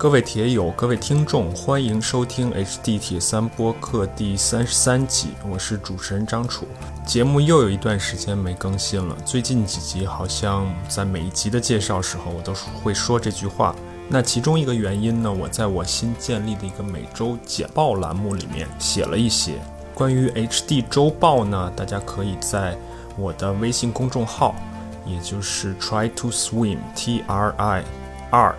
各位铁友，各位听众，欢迎收听 HD 铁三播客第三十三集，我是主持人张楚。节目又有一段时间没更新了，最近几集好像在每一集的介绍时候，我都会说这句话。那其中一个原因呢，我在我新建立的一个每周简报栏目里面写了一些关于 HD 周报呢，大家可以在我的微信公众号，也就是 Try to Swim T R I R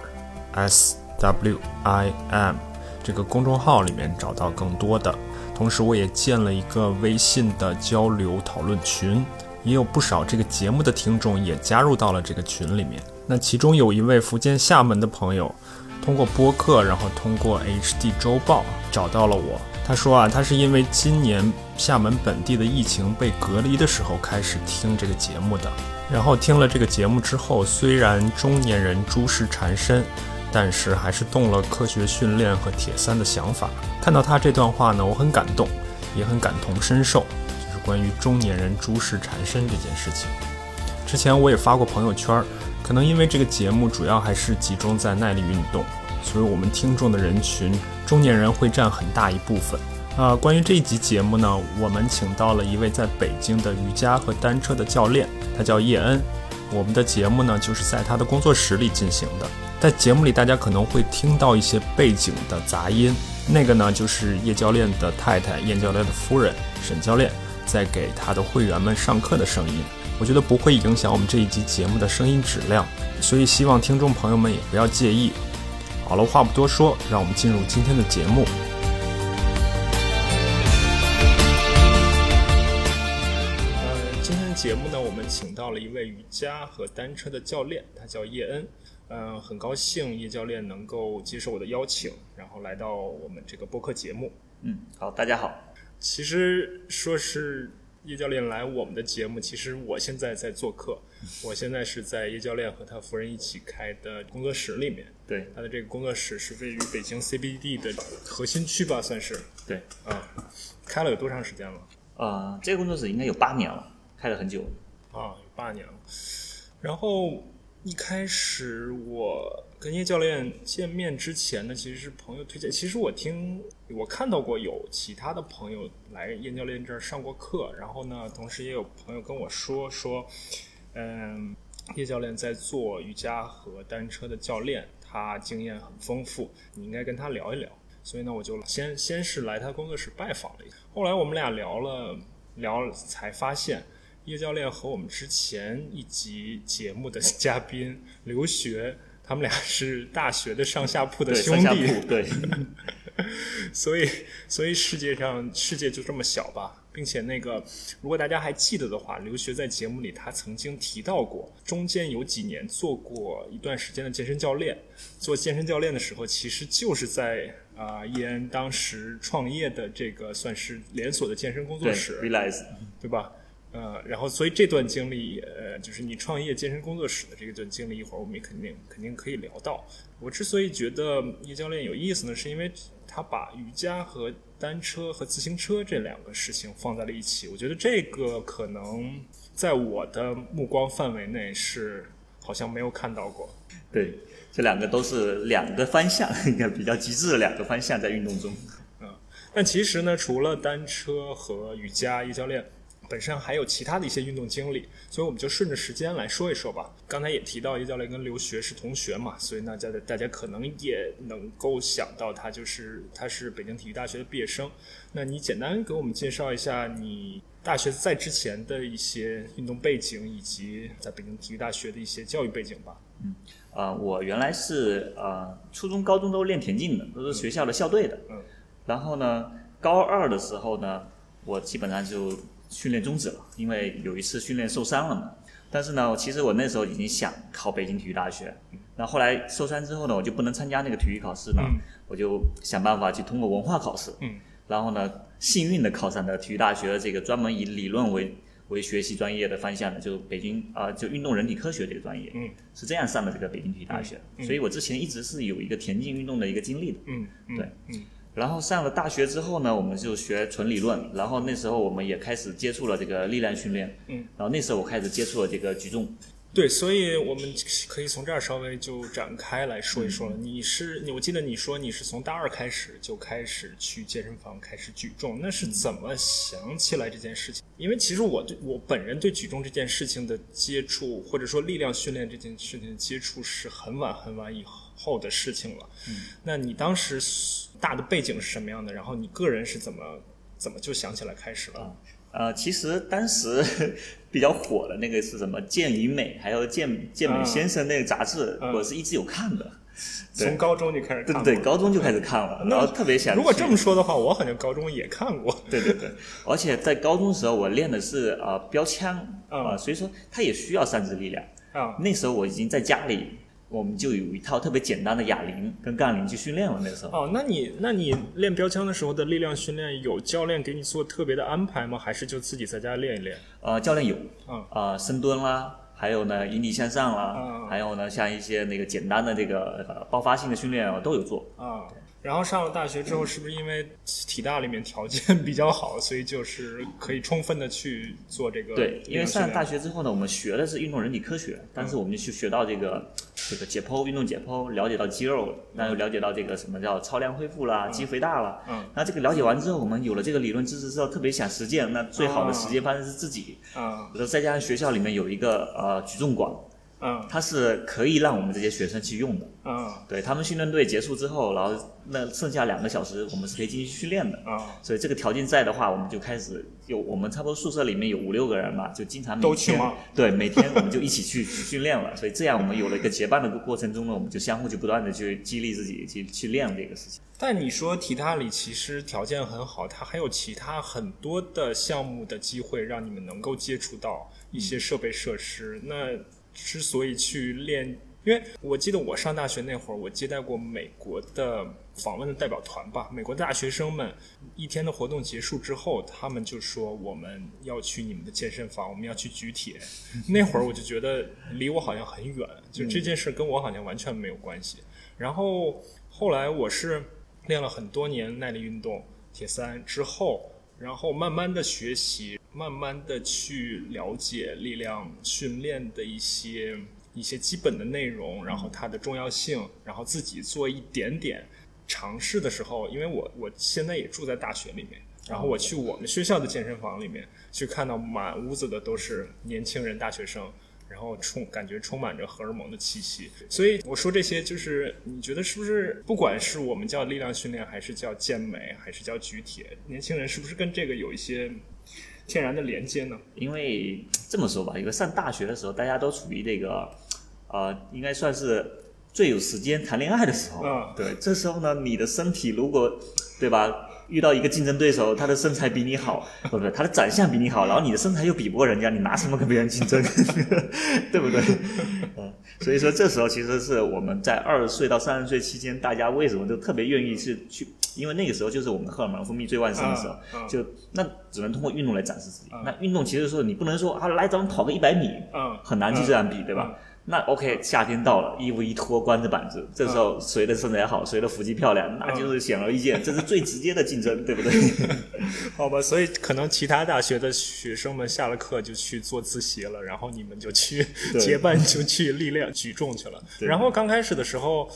S。W I M 这个公众号里面找到更多的，同时我也建了一个微信的交流讨论群，也有不少这个节目的听众也加入到了这个群里面。那其中有一位福建厦门的朋友，通过播客，然后通过 HD 周报找到了我。他说啊，他是因为今年厦门本地的疫情被隔离的时候开始听这个节目的，然后听了这个节目之后，虽然中年人诸事缠身。但是还是动了科学训练和铁三的想法。看到他这段话呢，我很感动，也很感同身受，就是关于中年人诸事缠身这件事情。之前我也发过朋友圈，可能因为这个节目主要还是集中在耐力运动，所以我们听众的人群中年人会占很大一部分。啊，关于这一集节目呢，我们请到了一位在北京的瑜伽和单车的教练，他叫叶恩。我们的节目呢，就是在他的工作室里进行的。在节目里，大家可能会听到一些背景的杂音，那个呢就是叶教练的太太叶教练的夫人沈教练在给他的会员们上课的声音。我觉得不会影响我们这一集节目的声音质量，所以希望听众朋友们也不要介意。好了，话不多说，让我们进入今天的节目。呃，今天的节目呢，我们请到了一位瑜伽和单车的教练，他叫叶恩。嗯，很高兴叶教练能够接受我的邀请，然后来到我们这个播客节目。嗯，好，大家好。其实说是叶教练来我们的节目，其实我现在在做客。我现在是在叶教练和他夫人一起开的工作室里面。对，他的这个工作室是位于北京 CBD 的核心区吧，算是。对，啊，开了有多长时间了？啊，这个工作室应该有八年了，开了很久。啊，有八年了。然后。一开始我跟叶教练见面之前呢，其实是朋友推荐。其实我听我看到过有其他的朋友来叶教练这儿上过课，然后呢，同时也有朋友跟我说说，嗯，叶教练在做瑜伽和单车的教练，他经验很丰富，你应该跟他聊一聊。所以呢，我就先先是来他工作室拜访了一下。后来我们俩聊了聊，才发现。叶教练和我们之前一集节目的 嘉宾刘学，他们俩是大学的上下铺的兄弟，对，所以所以世界上世界就这么小吧，并且那个如果大家还记得的话，刘学在节目里他曾经提到过，中间有几年做过一段时间的健身教练，做健身教练的时候，其实就是在啊叶恩当时创业的这个算是连锁的健身工作室对吧？呃，然后所以这段经历，呃，就是你创业健身工作室的这一段经历，一会儿我们也肯定肯定可以聊到。我之所以觉得叶教练有意思呢，是因为他把瑜伽和单车和自行车这两个事情放在了一起。我觉得这个可能在我的目光范围内是好像没有看到过。对，这两个都是两个方向，应该比较极致的两个方向在运动中。嗯，但其实呢，除了单车和瑜伽，叶教练。本身还有其他的一些运动经历，所以我们就顺着时间来说一说吧。刚才也提到叶教练跟刘学是同学嘛，所以大家大家可能也能够想到他就是他是北京体育大学的毕业生。那你简单给我们介绍一下你大学在之前的一些运动背景，以及在北京体育大学的一些教育背景吧。嗯，啊，我原来是呃初中、高中都练田径的，都是学校的校队的。嗯。然后呢，高二的时候呢，我基本上就。训练终止了，因为有一次训练受伤了嘛。但是呢，其实我那时候已经想考北京体育大学。那后来受伤之后呢，我就不能参加那个体育考试呢，我就想办法去通过文化考试。嗯。然后呢，幸运的考上了体育大学这个专门以理论为为学习专业的方向的，就北京啊，就运动人体科学这个专业。嗯。是这样上的这个北京体育大学。所以我之前一直是有一个田径运动的一个经历的。嗯。对。嗯。然后上了大学之后呢，我们就学纯理论。然后那时候我们也开始接触了这个力量训练。嗯。然后那时候我开始接触了这个举重。对，所以我们可以从这儿稍微就展开来说一说了。你是你，我记得你说你是从大二开始就开始去健身房开始举重，那是怎么想起来这件事情？因为其实我对我本人对举重这件事情的接触，或者说力量训练这件事情的接触是很晚很晚以后的事情了。嗯，那你当时大的背景是什么样的？然后你个人是怎么怎么就想起来开始了？呃，其实当时 比较火的那个是什么《健与美》，还有《健健美先生》那个杂志，我是一直有看的。从高中就开始看，对对，高中就开始看了，然后特别想。如果这么说的话，我好像高中也看过。对对对，而且在高中的时候，我练的是呃标枪啊，所以说它也需要三肢力量啊。那时候我已经在家里。我们就有一套特别简单的哑铃跟杠铃去训练了。那时候哦，那你那你练标枪的时候的力量训练有教练给你做特别的安排吗？还是就自己在家练一练？呃，教练有，嗯啊，深蹲啦，还有呢引体向上啦，还有呢像一些那个简单的这个爆发性的训练啊都有做啊。然后上了大学之后，是不是因为体大里面条件比较好，所以就是可以充分的去做这个？对，因为上了大学之后呢，我们学的是运动人体科学，但是我们就去学到这个这个解剖、运动解剖，了解到肌肉，那又了解到这个什么叫超量恢复啦、肌肥大了。嗯。那这个了解完之后，我们有了这个理论知识之后，特别想实践，那最好的实践方式是自己。嗯。比如再加上学校里面有一个呃举重馆。嗯，它是可以让我们这些学生去用的。嗯，对他们训练队结束之后，然后那剩下两个小时，我们是可以进行训练的。啊，所以这个条件在的话，我们就开始有我们差不多宿舍里面有五六个人嘛，就经常都去吗？对，每天我们就一起去训练了。所以这样我们有了一个结伴的过程中呢，我们就相互就不断的去激励自己去去练这个事情。但你说体大里其实条件很好，它还有其他很多的项目的机会，让你们能够接触到一些设备设施。那之所以去练，因为我记得我上大学那会儿，我接待过美国的访问的代表团吧。美国大学生们一天的活动结束之后，他们就说我们要去你们的健身房，我们要去举铁。那会儿我就觉得离我好像很远，就这件事跟我好像完全没有关系。然后后来我是练了很多年耐力运动，铁三之后，然后慢慢的学习。慢慢的去了解力量训练的一些一些基本的内容，然后它的重要性，然后自己做一点点尝试的时候，因为我我现在也住在大学里面，然后我去我们学校的健身房里面去看到满屋子的都是年轻人大学生。然后充感觉充满着荷尔蒙的气息，所以我说这些就是你觉得是不是不管是我们叫力量训练，还是叫健美，还是叫举铁，年轻人是不是跟这个有一些天然的连接呢？因为这么说吧，因为上大学的时候，大家都处于这个呃，应该算是最有时间谈恋爱的时候。嗯，对，这时候呢，你的身体如果对吧？遇到一个竞争对手，他的身材比你好，不不，他的长相比你好，然后你的身材又比不过人家，你拿什么跟别人竞争？对不对？嗯，所以说这时候其实是我们在二十岁到三十岁期间，大家为什么都特别愿意是去？因为那个时候就是我们荷尔蒙分泌最旺盛的时候，就那只能通过运动来展示自己。那运动其实说你不能说啊，来咱们跑个一百米，嗯，很难去这样比，对吧？那 OK，夏天到了，衣服一脱，光着板子，这时候谁的身材好，谁的腹肌漂亮，那就是显而易见，这是最直接的竞争，对不对？好吧，所以可能其他大学的学生们下了课就去做自习了，然后你们就去结伴就去力量举重去了。然后刚开始的时候。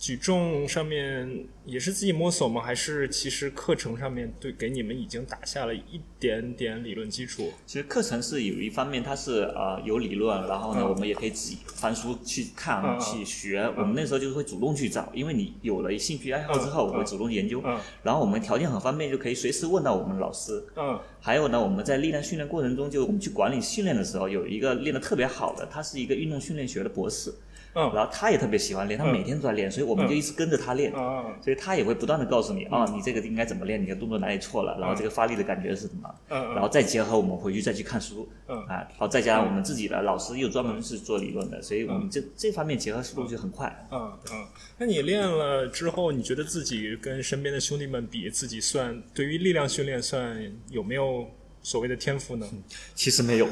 举重上面也是自己摸索吗？还是其实课程上面对给你们已经打下了一点点理论基础？其实课程是有一方面它是呃有理论，然后呢我们也可以自己翻书去看去学。我们那时候就是会主动去找，因为你有了兴趣爱好之后，我会主动研究。然后我们条件很方便，就可以随时问到我们老师。嗯。还有呢，我们在力量训练过程中，就我们去管理训练的时候，有一个练得特别好的，他是一个运动训练学的博士。嗯，然后他也特别喜欢练，他每天都在练，所以我们就一直跟着他练。嗯所以他也会不断的告诉你，啊，你这个应该怎么练，你的动作哪里错了，然后这个发力的感觉是什么。嗯然后再结合我们回去再去看书。嗯。啊，然后再加上我们自己的老师又专门是做理论的，所以我们这这方面结合速度就很快。嗯嗯。那你练了之后，你觉得自己跟身边的兄弟们比，自己算对于力量训练算有没有所谓的天赋呢？其实没有，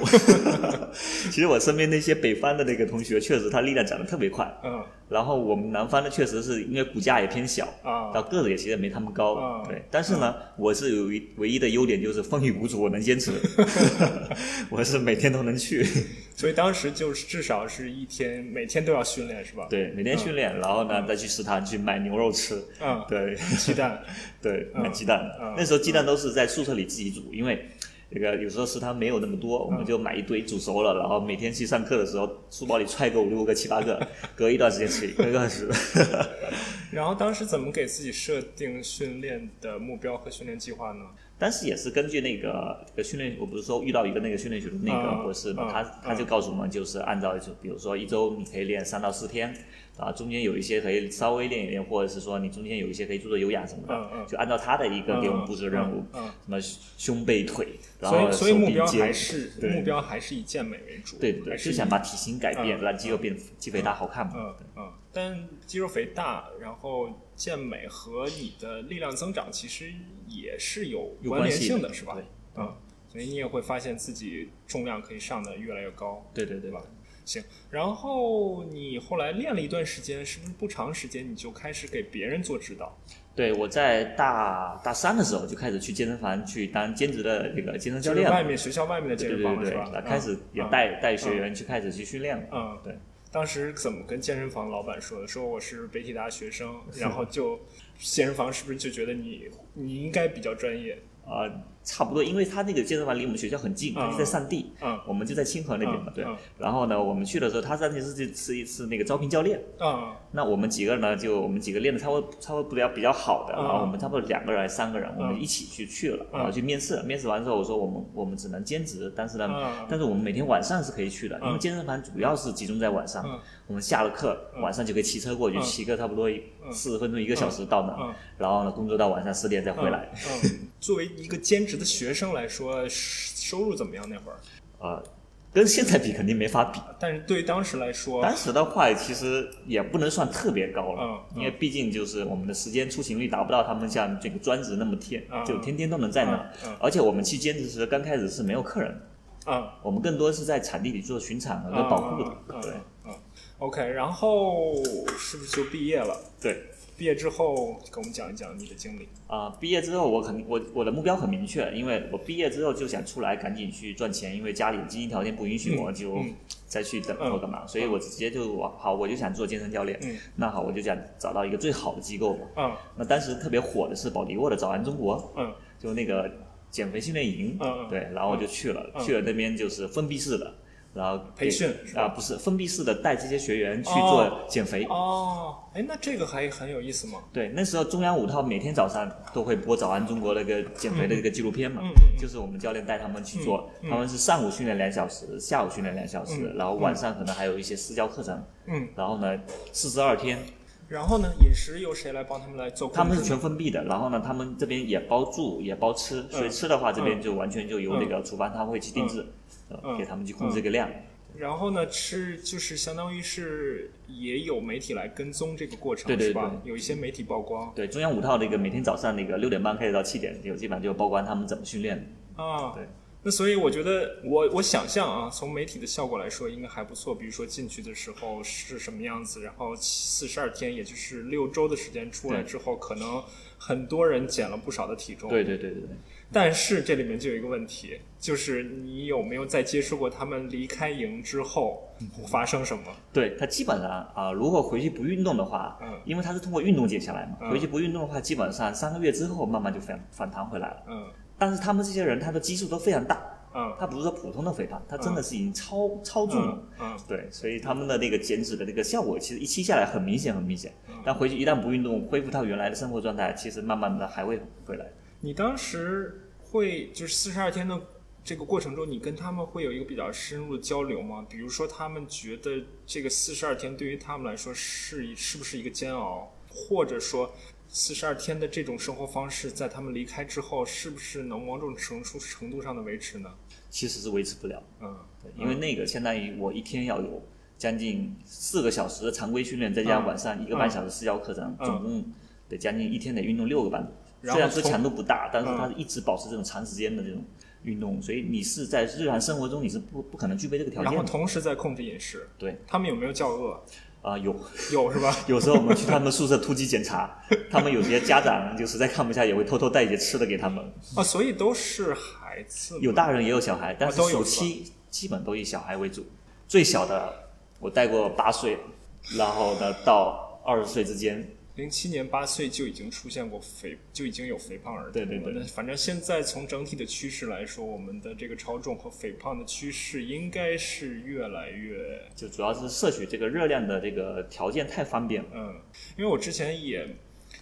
其实我身边那些北方的那个同学，确实他力量长得特别快。嗯。然后我们南方的确实是因为骨架也偏小，啊。然后个子也其实没他们高，啊。对。但是呢，我是有一唯一的优点就是风雨无阻，我能坚持，我是每天都能去，所以当时就是至少是一天每天都要训练是吧？，对，每天训练，然后呢再去食堂去买牛肉吃，嗯，对。鸡蛋，对，嗯买鸡蛋。嗯。那时候鸡蛋都是在宿舍里自己煮，因为。那个有时候食堂没有那么多，我们嗯就买一堆煮熟了，然后每天去上课的时候，书包里揣个五六个、七八个，隔一段时间吃一个，隔一段时间。然后当时怎么给自己设定训练的目标和训练计划呢？当时也是根据那个这个训练，我不是说遇到一个那个训练学的那个嗯博士嘛，嗯他他就告诉我们，就是按照就比如说一周你可以练三到四天，啊，中间有一些可以稍微练一练，或者是说你中间有一些可以做做有氧什么的，嗯嗯。就按照他的一个给我们布置的任务，嗯，嗯什么胸背腿，然所后以所以目标还是对。目标还是以健美为主，对对对，是想把体型改变，嗯让肌肉变肌肥大好看嘛。嗯嗯，但肌肉肥大，然后健美和你的力量增长其实也是有关有关系联性的，是吧？对？嗯，所以你也会发现自己重量可以上的越来越高，对对。对吧？行，然后你后来练了一段时间，是不是不长时间你就开始给别人做指导？对，我在大大三的时候就开始去健身房去当兼职的那个健身教练了，外面学校外面的健对对对对，身房是吧？那开始也嗯带带学员去开始去训练了。嗯，对。当时怎么跟健身房老板说的？说我是北体大学生，然后就健身房是不是就觉得你你应该比较专业？呃，差不多，因为他那个健身房离我们学校很近，他就在上地，嗯。我们就在清河那边嘛，对。然后呢，我们去的时候，他上去是是是一次那个招聘教练，啊那我们几个人呢，就我们几个练的差不多差不多比较比较好的，嗯。然后我们差不多两个人还是三个人，我们嗯。一起去去了，嗯。然后去面试，面试完之后我说我们我们只能兼职，但是呢，嗯。但是我们每天晚上是可以去的，因为嗯健身房主要是集中在晚上嗯，我们下了课嗯。晚上就可以骑车过去，嗯。骑个差不多嗯。四十分钟一个小时到那嗯，然后呢工作到晚上十点再回来。作为一个兼职的学生来说，收入怎么样那会儿？呃，跟现在比肯定没法比。但是对当时来说，当时的话，其实也不能算特别高了，嗯嗯因为毕竟就是我们的时间出勤率达不到他们像这个专职那么天，嗯就天天都能在那。嗯嗯而且我们去兼职时，刚开始是没有客人的，嗯，我们更多是在场地里做巡场和保护的。嗯对嗯，OK，然后是不是就毕业了？对。毕业之后，跟我们讲一讲你的经历。啊、毕业之后我肯定我我的目标很明确，因为我毕业之后就想出来赶紧去赚钱，因为家里经济条件不允许，嗯我就嗯。再去等嗯或干嘛，所以我直接就我好我就想做健身教练。嗯。那好，我就想找到一个最好的机构嘛。嗯。那当时特别火的是保迪沃的早安中国，嗯。就那个减肥训练营，嗯嗯。对，然后我就去了，嗯。去了那边就是封闭式的，然后培训啊、不是封闭式的，带这些学员去哦做减肥。哦，哎，那这个还很有意思嘛。对，那时候中央五套每天早上都会播早安中国那个减肥的一个纪录片嘛，嗯嗯嗯就是我们教练带他们去做，他们是上午训练两小时，下午训练两小时，嗯然后晚上可能还有一些私教课程，嗯，然后呢，四十二天，然后呢，饮食由谁来帮他们来做？他们是全封闭的，然后呢，他们这边也包住也包吃，所以吃的话这边就完全就由那个厨房他会去定制，给他们去控制这个量。然后呢，吃就是相当于是也有媒体来跟踪这个过程，对对是吧？有一些媒体曝光对，中央五套那个每天早上那个六点半开始到七点，有基本上就曝光他们怎么训练的。啊。对。那所以我觉得，我我想象啊，从媒体的效果来说，应该还不错。比如说进去的时候是什么样子，然后四十二天，也就是六周的时间出来之后，可能很多人减了不少的体重。对对对对对。但是这里面就有一个问题，就是你有没有在接触过他们离开营之后发生什么？对他基本上啊、如果回去不运动的话，嗯因为他是通过运动减下来嘛，嗯回去不运动的话，基本上三个月之后慢慢就反反弹回来了。嗯但是他们这些人，他的基数都非常大，嗯他不是说普通的肥胖，他真的是已经超、超重了。嗯嗯对，所以他们的那个减脂的那个效果，其实一期下来很明显，很明显。嗯但回去一旦不运动，恢复到原来的生活状态，其实慢慢的还会回来。你当时会就是四十二天的这个过程中，你跟他们会有一个比较深入的交流吗？比如说，他们觉得这个四十二天对于他们来说是一是不是一个煎熬，或者说四十二天的这种生活方式在他们离开之后，是不是能某种程度程度上的维持呢？其实是维持不了，嗯对因为那个相当于我一天要有将近四个小时的常规训练，再加上晚上一个半小时私教课程，嗯总共得将近一天得运动六个半。然后虽然说强度不大，但是嗯它一直保持这种长时间的这种运动，所以你是在日常生活中你是不不可能具备这个条件然后。同时在控制饮食。对，他们有没有叫饿？啊、有有是吧？有时候我们去他们宿舍突击检查，他们有些家长就实在看不下，也会偷偷带一些吃的给他们。啊，所以都是孩子。有大人也有小孩，但是暑期基本都以小孩为主。最小的我带过八岁，然后呢到二十岁之间，零七年八岁就已经出现过肥，就已经有肥胖儿童了。对对对那反正现在从整体的趋势来说，我们的这个超重和肥胖的趋势应该是越来越就主要是摄取这个热量的这个条件太方便了。嗯，因为我之前也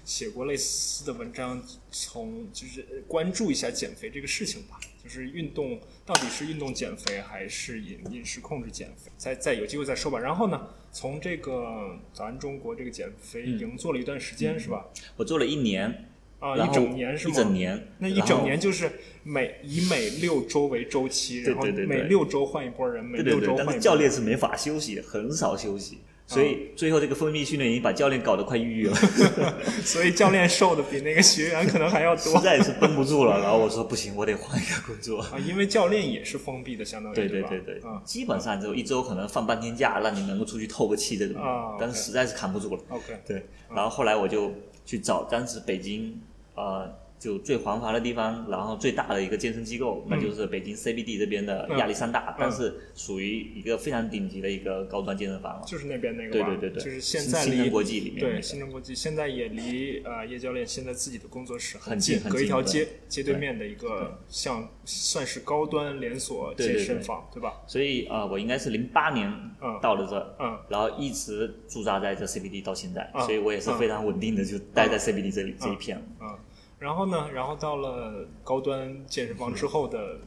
写过类似的文章，从就是关注一下减肥这个事情吧，就是运动到底是运动减肥还是饮饮食控制减肥，再再有机会再说吧。然后呢，从这个咱中国这个减肥已经做了一段时间，是吧？我做了一年，啊，一整年是一？整年，那一整年就是每以每六周为周期，然后每六周换一波人，每六周换一波人。但是教练是没法休息，很少休息，所以最后这个封闭训练营把教练搞得快抑郁了，所以教练瘦的比那个学员可能还要多。实在是绷不住了。然后我说不行，我得换一个工作。啊，因为教练也是封闭的，相当于对对对对。基本上就一周可能放半天假，让你能够出去透个气这种，啊但是实在是扛不住了。，OK，对，然后后来我就去找当时北京呃就最繁华的地方，然后最大的一个健身机构，那就是北京 CBD 这边的嗯。亚历山大，嗯。但是属于一个非常顶级的一个高端健身房了。就是那边那个，对对对对，就是现在离新城国际里面那对新城国际现在也离呃叶教练现在自己的工作室很近，很近隔一条街街对面的一个像算是高端连锁健身房，对吧？所以呃，我应该是零八年嗯。到了这，嗯。然后一直驻扎在这 CBD 到现在，嗯。所以我也是非常稳定的就待在 CBD 这里、这一片。了。嗯，然后呢，然后到了高端健身房之后的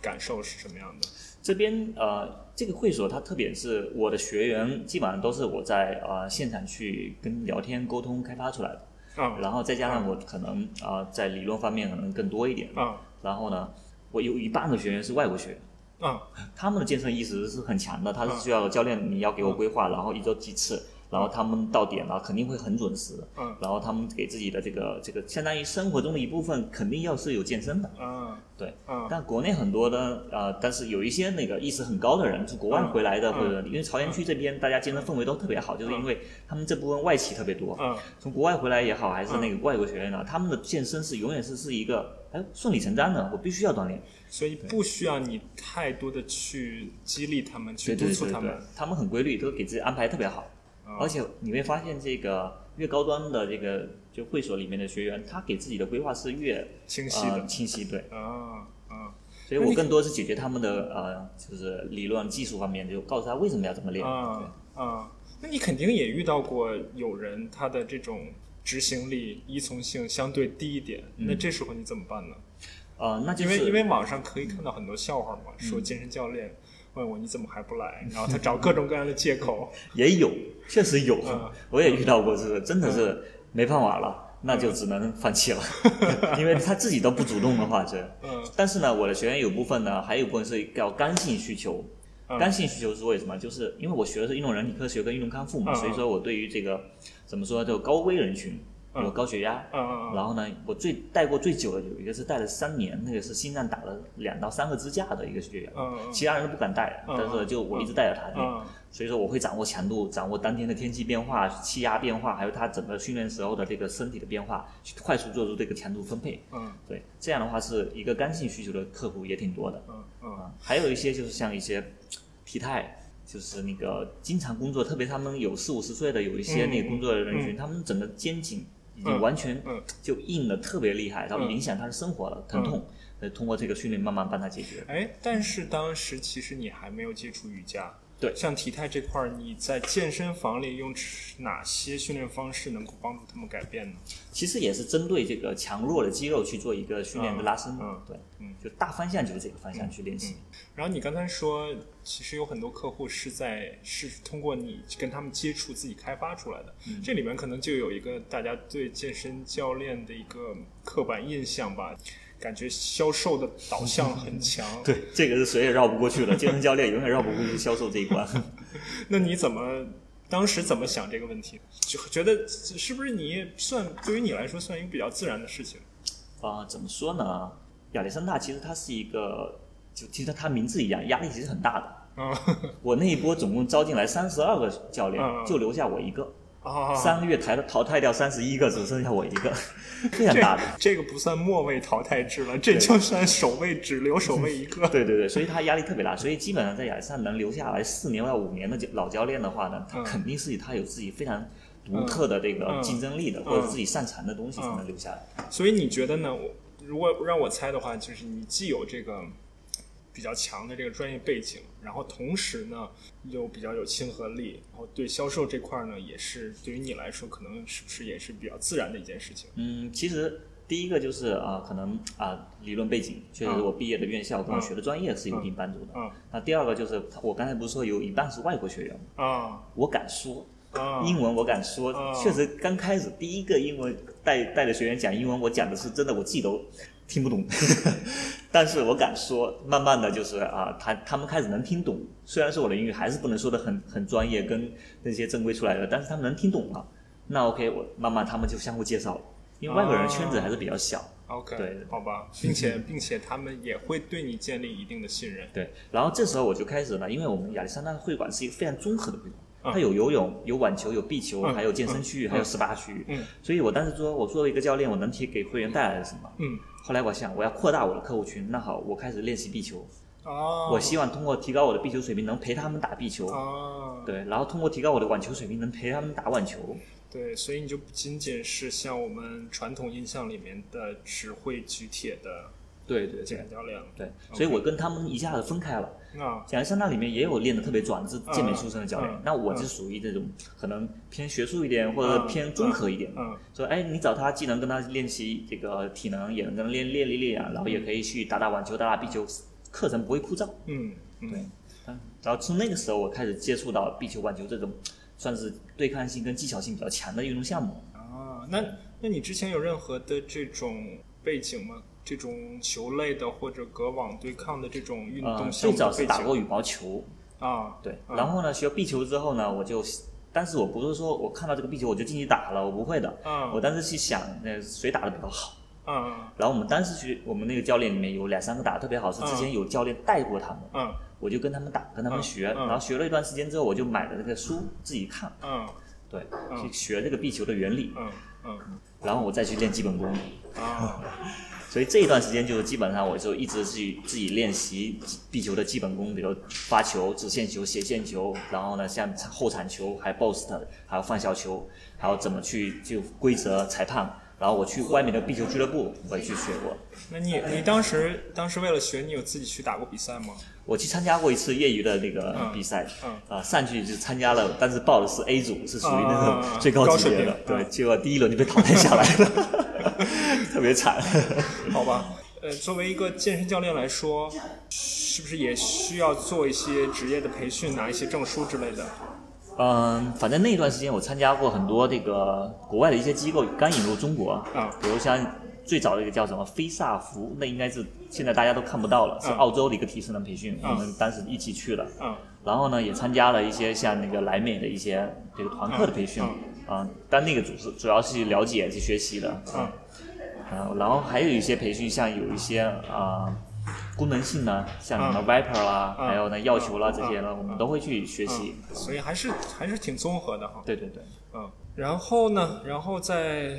感受是什么样的？这边呃，这个会所它特别是我的学员基本上都是我在呃现场去跟聊天沟通开发出来的，嗯然后再加上我可能啊、呃在理论方面可能更多一点，嗯然后呢，我有一半的学员是外国学员。嗯他们的健身意识是很强的，他是需要教练你要给我规划，然后一周几次，然后他们到点了肯定会很准时，嗯然后他们给自己的这个这个相当于生活中的一部分，肯定要是有健身的，嗯对。嗯但国内很多的呃，但是有一些那个意识很高的人，从国外回来的，嗯或者因为朝阳区这边大家健身氛围都特别好，就是因为他们这部分外企特别多，嗯从国外回来也好，还是那个外国学院呢，他们的健身是永远是是一个哎顺理成章的，我必须要锻炼。所以不需要你太多的去激励他们，去对对对对督促他们。，他们很规律，都给自己安排特别好。啊而且你会发现，这个越高端的这个就会所里面的学员，他给自己的规划是越清晰的呃、清晰，对。啊啊所以我更多是解决他们的呃，就是理论技术方面，就告诉他为什么要这么练。啊啊！那你肯定也遇到过有人他的这种执行力、依从性相对低一点，那这时候你怎么办呢？呃，那就因是为因为网上可以看到很多笑话嘛，说嗯健身教练问我你怎么还不来，然后他找各种各样的借口。也有，确实有，嗯我也遇到过这个，真的是没办法了，那就只能放弃了，因为他自己都不主动的话，这。嗯但是呢，我的学员有部分呢，还有部分是叫刚性需求。嗯刚性需求是为什么？就是因为我学的是运动人体科学跟运动康复嘛，嗯所以说我对于这个怎么说，就高危人群，嗯有高血压，嗯嗯然后呢，我最带过最久的有一个是带了三年，那个是心脏打了两到三个支架的一个学员，嗯嗯其他人都不敢带，嗯但是就我一直带着他，嗯。所以说我会掌握强度，掌握当天的天气变化、气压变化，还有他整个训练时候的这个身体的变化，去快速做出这个强度分配。嗯。对，这样的话是一个刚性需求的客户也挺多的嗯嗯。啊，还有一些就是像一些体态。就是那个经常工作，特别他们有四五十岁的，有一些那个工作的人群，他们整个肩颈已经完全嗯就硬的特别厉害，然后影响他的生活了，疼痛。呃，通过这个训练慢慢帮他解决。哎，但是当时其实你还没有接触瑜伽。对像体态这块儿，你在健身房里用哪些训练方式能够帮助他们改变呢？其实也是针对这个强弱的肌肉去做一个训练的拉伸。嗯对，嗯就大方向就是这个方向去练习。然后你刚才说，其实有很多客户是在是通过你跟他们接触自己开发出来的，嗯这里面可能就有一个大家对健身教练的一个刻板印象吧，感觉销售的导向很强。对，这个是谁也绕不过去的，健身教练永远绕不过去销售这一关。那你怎么当时怎么想这个问题？就觉得是不是你算对于你来说算一个比较自然的事情？啊、怎么说呢？亚历山大其实他是一个，就其实他名字一样，压力其实很大的。嗯 我那一波总共招进来三十二个教练就留下我一个，啊，三个月淘淘汰掉三十一个，只剩下我一个，非常大的。这个不算末位淘汰制了，这就算首位只留首位一个。对对对，所以他压力特别大，所以基本上在亚历山能留下来四年到五年的老教练的话呢，他嗯肯定是他有自己非常独特的这个嗯竞争力的，嗯或者自己擅长的东西才能留下来。所以你觉得呢？我如果让我猜的话，就是你既有这个比较强的这个专业背景，然后同时呢又比较有亲和力，然后对销售这块呢也是对于你来说，可能是不是也是比较自然的一件事情？嗯，其实第一个就是啊、可能啊、理论背景确实嗯我毕业的院校跟我学的专业是有一定帮助的。嗯那第二个就是我刚才不是说有一半是外国学员吗？啊我敢说。啊英文我敢说，啊确实刚开始第一个英文带带着学员讲英文，我讲的是真的我自己都听不懂，但是我敢说，慢慢的就是啊，他他们开始能听懂，虽然说我的英语还是不能说的很很专业，跟那些正规出来的，但是他们能听懂了，那 OK，我慢慢他们就相互介绍了，因为外国人圈子还是比较小，OK，对。好吧，并且并且他们也会对你建立一定的信任。对，然后这时候我就开始了，因为我们亚历山大会馆是一个非常综合的会馆。嗯它有游泳、有网球、有壁球，嗯还有健身区域，嗯还有 SPA 区域。嗯所以我当时说，我作为一个教练，我能提给会员带来的什么？嗯后来我想，我要扩大我的客户群。那好，我开始练习壁球。哦，我希望通过提高我的壁球水平，能陪他们打壁球。哦，对，然后通过提高我的网球水平，能陪他们打网球。对，所以你就不仅仅是像我们传统印象里面的只会举铁的对对健身教练了。对，所以我跟他们一下子分开了。啊，亚历山大里面也有练得特别壮的是健美出身的教练，嗯那我就属于这种可能偏学术一点或者偏综合一点。嗯说哎，你找他既能跟他练习这个体能，也能跟他练练一练，然后也可以去打打网球、打打壁球，课程不会枯燥。嗯对然后从那个时候我开始接触到壁球、网球这种算是对抗性跟技巧性比较强的运动项目。啊，那那你之前有任何的这种背景吗？这种球类的或者隔网对抗的这种运呃，动项最早目的背景是打过羽毛球，啊？对，嗯。然后呢，学壁球之后呢，我就，但是我不是说我看到这个壁球我就进去打了，我不会的。嗯。我当时去想，那谁打的比较好。嗯。然后我们当时去，我们那个教练里面有两三个打的特别好，是之前有教练带过他们，嗯。我就跟他们打，跟他们学，然后学了一段时间之后，我就买了那个书自己看，嗯。对，嗯。去学这个壁球的原理，嗯。嗯然后我再去练基本功。啊 所以这一段时间就基本上我就一直去自己练习壁球的基本功，比如发球、直线球、斜线球，然后呢像后场球，还有 boast，还有放小球，还有怎么去就规则裁判。然后我去外面的壁球俱乐部，我也去学过。那你你当时当时为了学，你有自己去打过比赛吗？我去参加过一次业余的那个嗯比赛，嗯啊，上去就参加了，但是报的是 A 组，是属于那啊种最高级别的对，嗯结果第一轮就被淘汰下来了，特别惨。好吧，呃，作为一个健身教练来说，是不是也需要做一些职业的培训，拿一些证书之类的？嗯，反正那段时间我参加过很多这个国外的一些机构刚引入中国，啊比如像最早的一个叫什么菲萨福，那应该是现在大家都看不到了，是嗯澳洲的一个体适能培训，嗯我们当时一起去了。嗯。然后呢，也参加了一些像那个莱美的一些这个团课的培训，嗯。啊，但那个主是主要是了解去学习的，嗯。啊，然后还有一些培训，像有一些啊、功能性呢，像什么嗯。Viper 啦，嗯。还有呢药球啦嗯这些呢，嗯。我们都会去学习。嗯，所以还是还是挺综合的哈。对对对，嗯，然后呢，然后在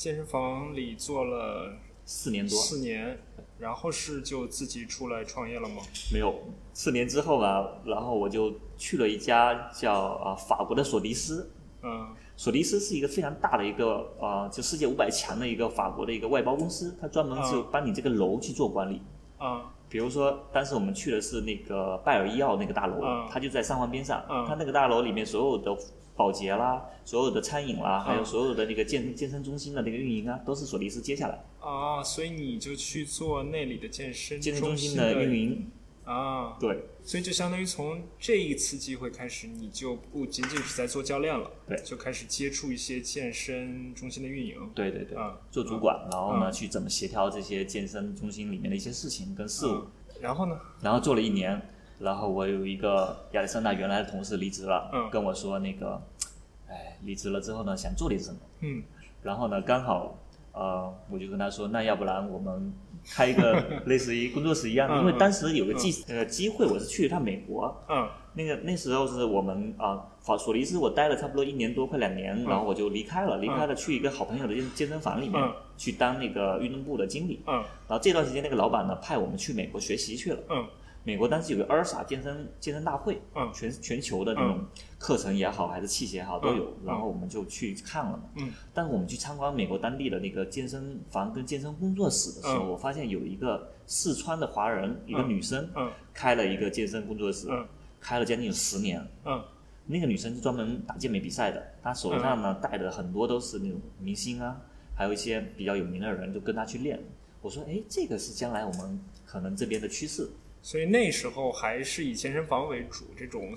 健身房里做了四年多四年，然后是就自己出来创业了吗？没有，四年之后吧，然后我就去了一家叫啊法国的索迪斯，嗯索迪斯是一个非常大的一个啊、就世界五百强的一个法国的一个外包公司，它专门是嗯帮你这个楼去做管理。啊比如说，当时我们去的是那个拜尔医药那个大楼，嗯它就在三环边上。嗯它那个大楼里面所有的保洁啦，所有的餐饮啦，还有嗯所有的那个健健身中心的那个运营啊，都是索尼斯接下来。啊，所以你就去做那里的健身健身中心心的运营，啊，对所以就相当于从这一次机会开始，你就不仅仅是在做教练了，对就开始接触一些健身中心的运营。对对对，啊做主管，然后呢嗯去怎么协调这些健身中心里面的一些事情跟事务。嗯然后呢？然后做了一年，然后我有一个亚历山大原来的同事离职了，嗯。跟我说那个，哎，离职了之后呢，想做点什么。嗯。然后呢，刚好呃，我就跟他说，那要不然我们开一个 类似于工作室一样的，嗯因为当时有个机呃机会，我是去一趟美国，嗯。那个那时候是我们啊，法索尼斯我待了差不多一年多，快两年，然后我就离开了，离开了去一个好朋友的健健身房里面、嗯。去当那个运动部的经理。嗯。然后这段时间那个老板呢派我们去美国学习去了。嗯美国当时有个 ERSA 健身健身大会，嗯。全全球的那种课程也好，还是器械也好都有，嗯。然后我们就去看了嘛。嗯。但是我们去参观美国当地的那个健身房跟健身工作室的时候，嗯。我发现有一个四川的华人，一个嗯。女生，嗯。开了一个健身工作室，嗯。开了将近有十年。嗯。那个女生是专门打健美比赛的，她手上呢带的很多都是那种明星啊，还有一些比较有名的人就跟她去练。我说，哎，这个是将来我们可能这边的趋势。所以那时候还是以健身房为主，这种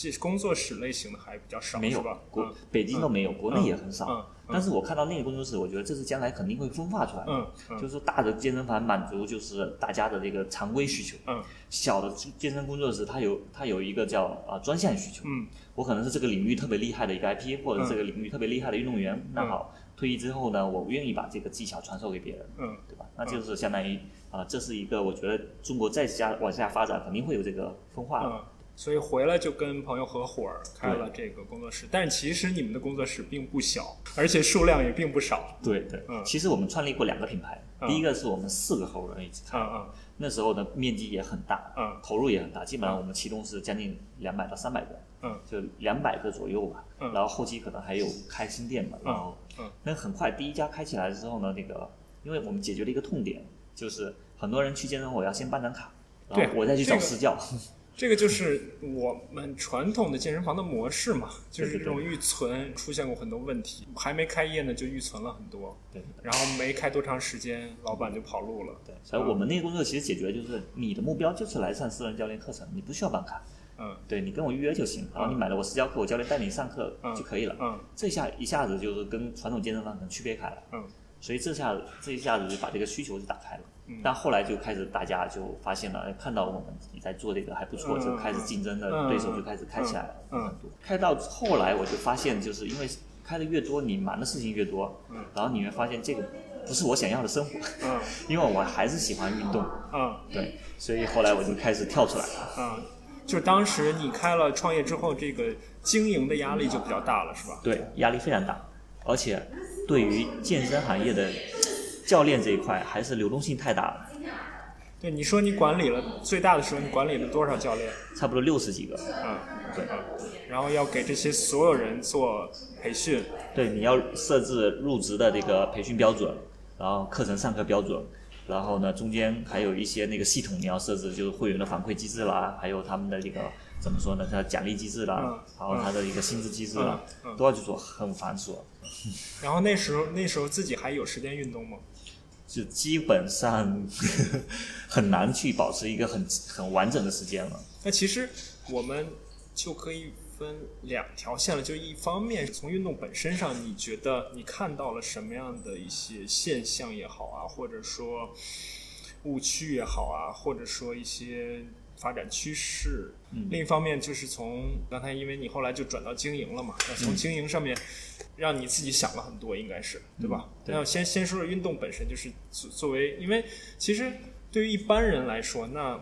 这工作室类型的还比较少，没有是吧？国、嗯北京都没有，国内也很少。嗯但是我看到那个工作室，我觉得这是将来肯定会分化出来的。就是大的健身房满足就是大家的这个常规需求，嗯小的健身工作室它有它有一个叫啊、专项需求。嗯我可能是这个领域特别厉害的一个 IP，或者这个领域特别厉害的运动员。那好，退役之后呢，我愿意把这个技巧传授给别人，嗯对吧？那就是相当于啊、这是一个我觉得中国再加往下发展，肯定会有这个分化的。嗯，所以回来就跟朋友合伙儿开了这个工作室，但是其实你们的工作室并不小，而且数量也并不少。对对，嗯其实我们创立过两个品牌，嗯第一个是我们四个合伙人一起开，嗯嗯那时候呢面积也很大，嗯投入也很大，基本上我们其中是将近两百到三百个，嗯就两百个左右吧，嗯然后后期可能还有开新店嘛，然后嗯那很快第一家开起来之后呢，那个因为我们解决了一个痛点，就是很多人去健身房我要先办张卡，然对后我再去找私教，这个就是我们传统的健身房的模式嘛，就是这种预存出现过很多问题，还没开业呢就预存了很多，对。然后没开多长时间，老板就跑路了。对，所以我们那个工作其实解决就是你的目标就是来上私人教练课程，你不需要办卡，嗯。对你跟我预约就行，然后你买了我私教课，我教练带你上课嗯。就可以了。嗯。这下一下子就是跟传统健身房可能区别开了，嗯所以这下这一下子就把这个需求就打开了。嗯但后来就开始大家就发现了，哎看到我们自己在做这个还不错，嗯就开始竞争的嗯对手就开始开起来了，嗯很多。开到后来我就发现，就是因为开的越多，你忙的事情越多，嗯然后你会发现这个不是我想要的生活，嗯因为我还是喜欢运动，嗯对，所以后来我就开始跳出来了。嗯，就是当时你开了创业之后，这个经营的压力就比较大了，是吧？对，压力非常大，而且对于健身行业的教练这一块，还是流动性太大了，对，你说你管理了最大的时候，你管理了多少教练？差不多六十几个。嗯，对嗯，然后要给这些所有人做培训，对，你要设置入职的这个培训标准，然后课程上课标准，然后呢，中间还有一些那个系统你要设置，就是会员的反馈机制啦，还有他们的这个怎么说呢，它奖励机制啦，嗯然后它的一个薪资机制啦，都要去做，很繁琐。然后那时候那时候自己还有时间运动吗？就基本上 很难去保持一个很很完整的时间了。那其实我们就可以分两条线了，就一方面从运动本身上，你觉得你看到了什么样的一些现象也好啊，或者说误区也好啊，或者说一些发展趋势。嗯另一方面就是从刚才，因为你后来就转到经营了嘛，那从经营上面让你自己想了很多，应该是对吧？那先先说说运动本身，就是作作为，因为其实对于一般人来说，那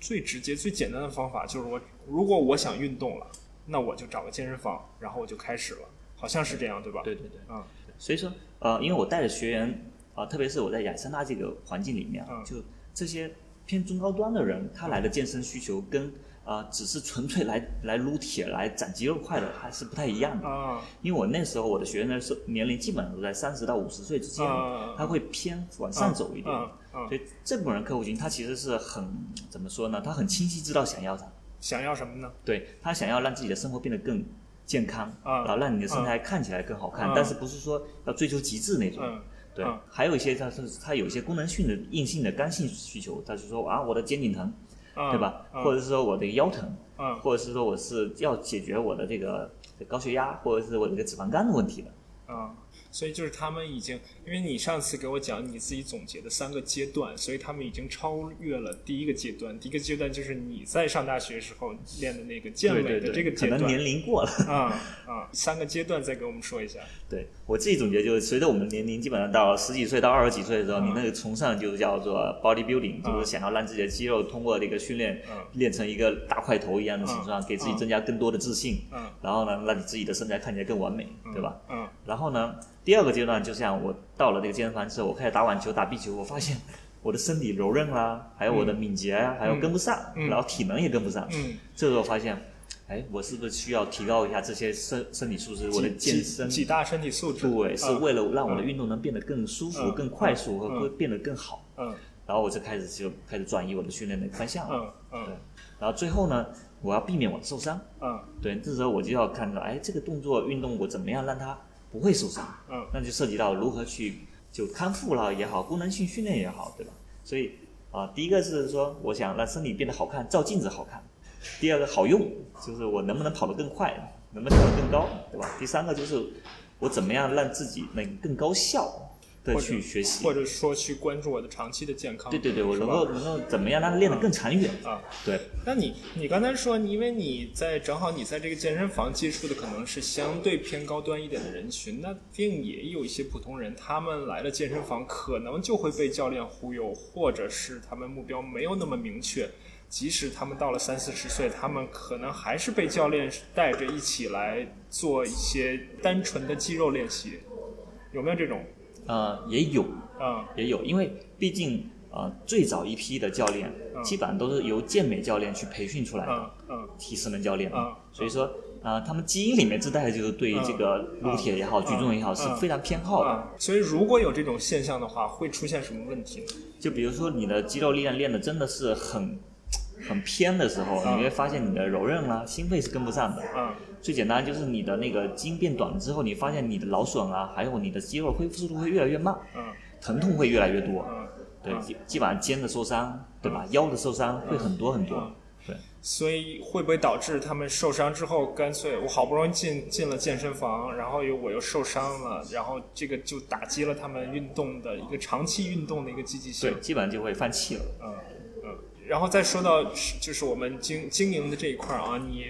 最直接、最简单的方法就是我，如果我想运动了，那我就找个健身房，然后我就开始了，好像是这样，对吧？对对对，嗯所以说呃，因为我带着学员啊、特别是我在亚特兰大这个环境里面就这些偏中高端的人，他来的健身需求跟啊、只是纯粹来来撸铁、来长肌肉块的还是不太一样的。啊因为我那时候我的学员的是年龄基本上都在三十到五十岁之间啊，他会偏往上走一点。所以这部分人客户群，他其实是很怎么说呢？他很清晰知道想要啥，想要什么呢？对他想要让自己的生活变得更健康，啊然后让你的身材看起来更好看，啊但是不是说要追求极致那种。嗯对。嗯，还有一些他是他有一些功能性的硬性的刚性需求，他是说啊我的肩颈疼，嗯，对吧？嗯。或者是说我的腰疼，嗯。或者是说我是要解决我的这个高血压，或者是我这个脂肪肝的问题的。嗯，所以就是他们已经，因为你上次给我讲你自己总结的三个阶段，所以他们已经超越了第一个阶段。第一个阶段就是你在上大学时候练的那个健美的这个阶段，可能年龄过了啊啊。三个阶段再给我们说一下。对我自己总结就是，随着我们年龄基本上到十几岁到二十几岁的时候，你那个崇尚就是叫做 body building，就是想要让自己的肌肉通过这个训练练成一个大块头一样的形状，给自己增加更多的自信。嗯。然后呢，让你自己的身材看起来更完美，对吧？嗯。然后呢？第二个阶段，就像我到了这个健身房之后，我开始打网球、打壁球，我发现我的身体柔韧啦，还有我的敏捷啊，还有跟不上，然后体能也跟不上。嗯，这时候发现，哎，我是不是需要提高一下这些身身体素质？我的健身几大身体素质？对，是为了让我的运动能变得更舒服、更快速和会变得更好。嗯，然后我就开始就开始转移我的训练的方向。嗯嗯，对，然后最后呢，我要避免我受伤。嗯，对，这时候我就要看到，哎，这个动作运动我怎么样让它。不会受伤，嗯，那就涉及到如何去就康复了也好，功能性训练也好，对吧？所以啊，第一个是说我想让身体变得好看，照镜子好看；第二个好用，就是我能不能跑得更快，能不能跳得更高，对吧？第三个就是我怎么样让自己能更高效。的去学习，或者说去关注我的长期的健康。对对对，我能够能够怎么样让它练得更长远啊？对。那你你刚才说，因为你在正好你在这个健身房接触的可能是相对偏高端一点的人群，那并也有一些普通人，他们来了健身房可能就会被教练忽悠，或者是他们目标没有那么明确，即使他们到了三四十岁，他们可能还是被教练带着一起来做一些单纯的肌肉练习，有没有这种？呃，也有，嗯，也有，因为毕竟，呃，最早一批的教练，基本上都是由健美教练去培训出来的，嗯，体适能教练，嗯，所以说，啊，他们基因里面自带的就是对于这个撸铁也好，举重也好，是非常偏好的。所以，如果有这种现象的话，会出现什么问题呢？就比如说，你的肌肉力量练的真的是很。很偏的时候，你会发现你的柔韧啊、心肺是跟不上的。嗯，最简单就是你的那个筋变短了之后，你发现你的劳损啊，还有你的肌肉恢复速度会越来越慢。嗯，疼痛会越来越多。嗯，对，基基本上肩的受伤，对吧？腰的受伤会很多很多。对，所以会不会导致他们受伤之后，干脆我好不容易进进了健身房，然后又我又受伤了，然后这个就打击了他们运动的一个长期运动的一个积极性。对，基本上就会放弃了。嗯嗯。然后再说到就是我们经经营的这一块儿啊，你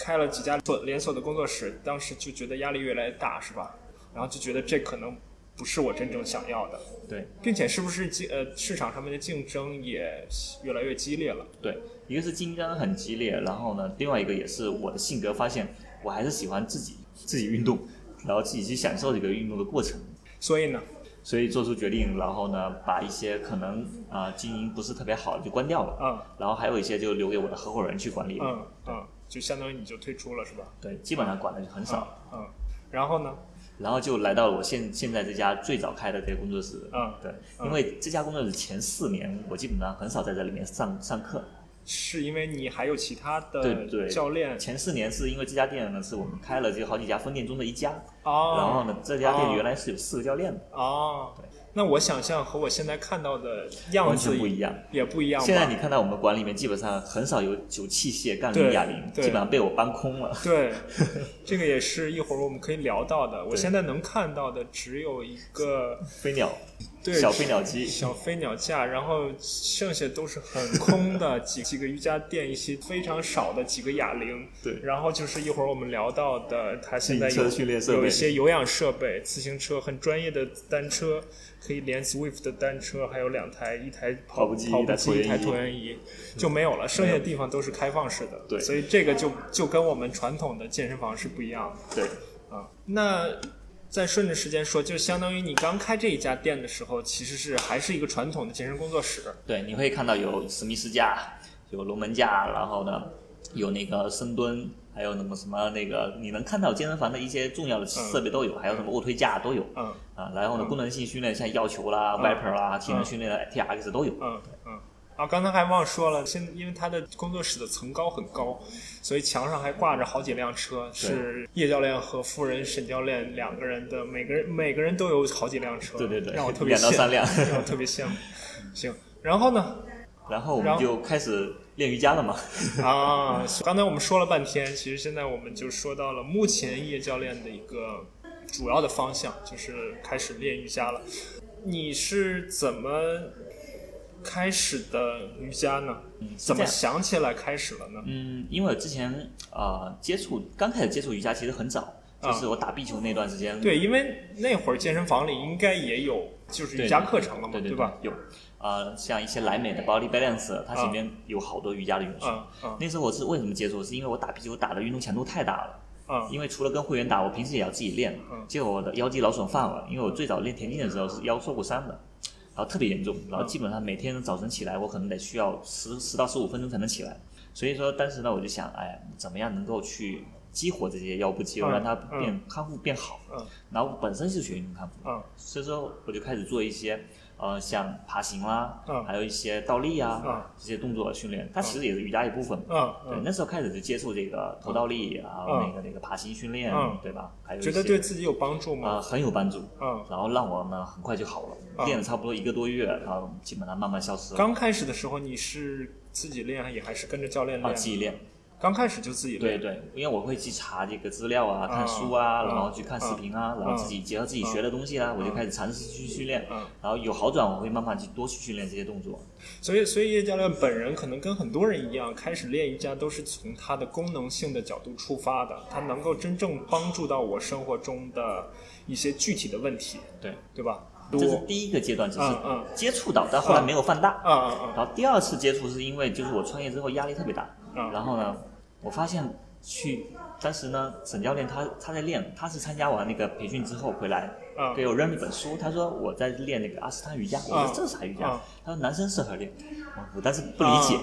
开了几家连连锁的工作室，当时就觉得压力越来越大，是吧？然后就觉得这可能不是我真正想要的。对，并且是不是竞呃市场上面的竞争也越来越激烈了？对，一个是竞争很激烈，然后呢，另外一个也是我的性格发现，我还是喜欢自己自己运动，然后自己去享受这个运动的过程。所以呢？所以做出决定，然后呢，把一些可能啊经营不是特别好的就关掉了，嗯，然后还有一些就留给我的合伙人去管理，嗯嗯，就相当于你就退出了是吧？对，基本上管的就很少，嗯，然后呢？然后就来到了我现现在这家最早开的这个工作室，嗯，对，因为这家工作室前四年我基本上很少在这里面上上课。是因为你还有其他的教练？前四年是因为这家店呢是我们开了就好几家分店中的一家，哦，然后呢这家店原来是有四个教练的，哦，对。那我想象和我现在看到的样子不一样，也不一样。现在你看到我们馆里面基本上很少有有器械、杠铃、哑铃，基本上被我搬空了。对，这个也是一会儿我们可以聊到的。我现在能看到的只有一个飞鸟。对，小飞鸟机、小飞鸟架，然后剩下都是很空的几几个瑜伽垫，一些非常少的几个哑铃。对，然后就是一会儿我们聊到的，它现在有有一些有氧设备，自行车很专业的单车，可以连 Swift 的单车，还有两台，一台跑步机，跑步机，一台椭圆仪，就没有了，剩下的地方都是开放式的。对，所以这个就就跟我们传统的健身房是不一样的。对，啊，那。再顺着时间说，就相当于你刚开这一家店的时候，其实是还是一个传统的健身工作室。对，你会看到有史密斯架，有龙门架，然后呢，有那个深蹲，还有那么什么那个，你能看到健身房的一些重要的设备都有，还有什么卧推架都有。嗯。啊，然后呢，功能性训练像药球啦、Viper 啦，体能训练的 TRX 都有。嗯嗯。啊，刚才还忘说了，现因为他的工作室的层高很高，所以墙上还挂着好几辆车，是叶教练和夫人沈教练两个人的，每个人每个人都有好几辆车，对对对，让我特别羡慕，让我特别羡慕。行，然后呢？然后我们就开始练瑜伽了嘛。啊，刚才我们说了半天，其实现在我们就说到了目前叶教练的一个主要的方向，就是开始练瑜伽了。你是怎么开始的瑜伽呢？怎么想起来开始了呢？嗯，因为我之前呃接触刚开始接触瑜伽其实很早，就是我打壁球那段时间。对，因为那会儿健身房里应该也有就是瑜伽课程了嘛，对吧？有，呃，像一些莱美的 Body Balance，它里面有好多瑜伽的元素。那时候我是为什么接触？是因为我打壁球打的运动强度太大了。嗯，因为除了跟会员打，我平时也要自己练。嗯，结果我的腰肌劳损犯了，因为我最早练田径的时候是腰受过伤的，然后特别严重，然后基本上每天早晨起来，我可能得需要十十到十五分钟才能起来。所以说当时呢，我就想，哎，怎么样能够去激活这些腰部肌肉，让它变康复变好。嗯，然后本身是学运动康复，嗯，所以说我就开始做一些。呃，像爬行啦，还有一些倒立啊，这些动作训练，它其实也是瑜伽一部分。嗯，对，那时候开始就接触这个头倒立啊，那个那个爬行训练，对吧？还有觉得对自己有帮助吗？啊，很有帮助。嗯，然后让我呢很快就好了，练了差不多一个多月，然后基本上慢慢消失了。刚开始的时候你是自己练，也还是跟着教练练？啊，自己练。刚开始就自己对对，因为我会去查这个资料啊，看书啊，然后去看视频啊，然后自己结合自己学的东西啊，我就开始尝试去训练，然后有好转，我会慢慢去多去训练这些动作。所以，所以叶教练本人可能跟很多人一样，开始练瑜伽都是从他的功能性的角度出发的，他能够真正帮助到我生活中的一些具体的问题，对对吧？这是第一个阶段，只是接触到，但后来没有放大。嗯嗯嗯。然后第二次接触是因为就是我创业之后压力特别大，然后呢。我发现去当时呢，沈教练他他在练，他是参加完那个培训之后回来，给我扔了一本书，他说我在练那个阿斯汤瑜伽，我说这是啥瑜伽？他说男生适合练，我当时不理解，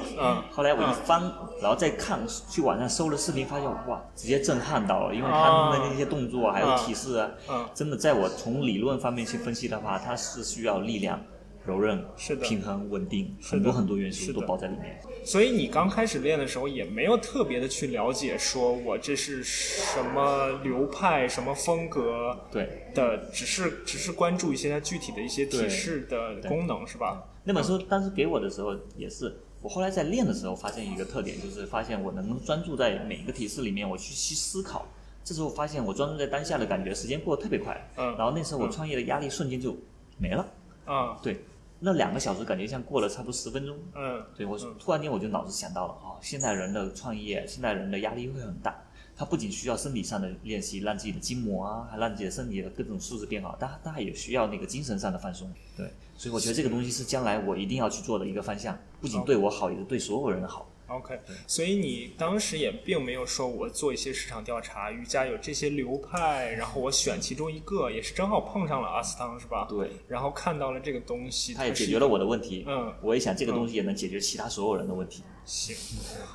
后来我一翻，然后再看，去网上搜了视频，发现哇，直接震撼到了，因为他们的那些动作还有体式啊，真的在我从理论方面去分析的话，它是需要力量。柔韧是的，平衡稳定，很多很多元素都包在里面。所以你刚开始练的时候也没有特别的去了解，说我这是什么流派、什么风格，对的，只是只是关注一些它具体的一些体式的功能，是吧？那本书当时给我的时候也是，我后来在练的时候发现一个特点，就是发现我能专注在每一个提示里面，我去去思考。这时候发现我专注在当下的感觉，时间过得特别快。嗯，然后那时候我创业的压力瞬间就没了。啊，对。那两个小时感觉像过了差不多十分钟。嗯，对我突然间我就脑子想到了，哦，现代人的创业，现代人的压力会很大。他不仅需要身体上的练习，让自己的筋膜啊，还让自己的身体的各种素质变好，但他也需要那个精神上的放松。对，所以我觉得这个东西是将来我一定要去做的一个方向，不仅对我好，也是对所有人的好。OK，所以你当时也并没有说我做一些市场调查，瑜伽有这些流派，然后我选其中一个，也是正好碰上了阿斯汤，是吧？对。然后看到了这个东西，它也解决了我的问题。嗯。我也想这个东西也能解决其他所有人的问题。行。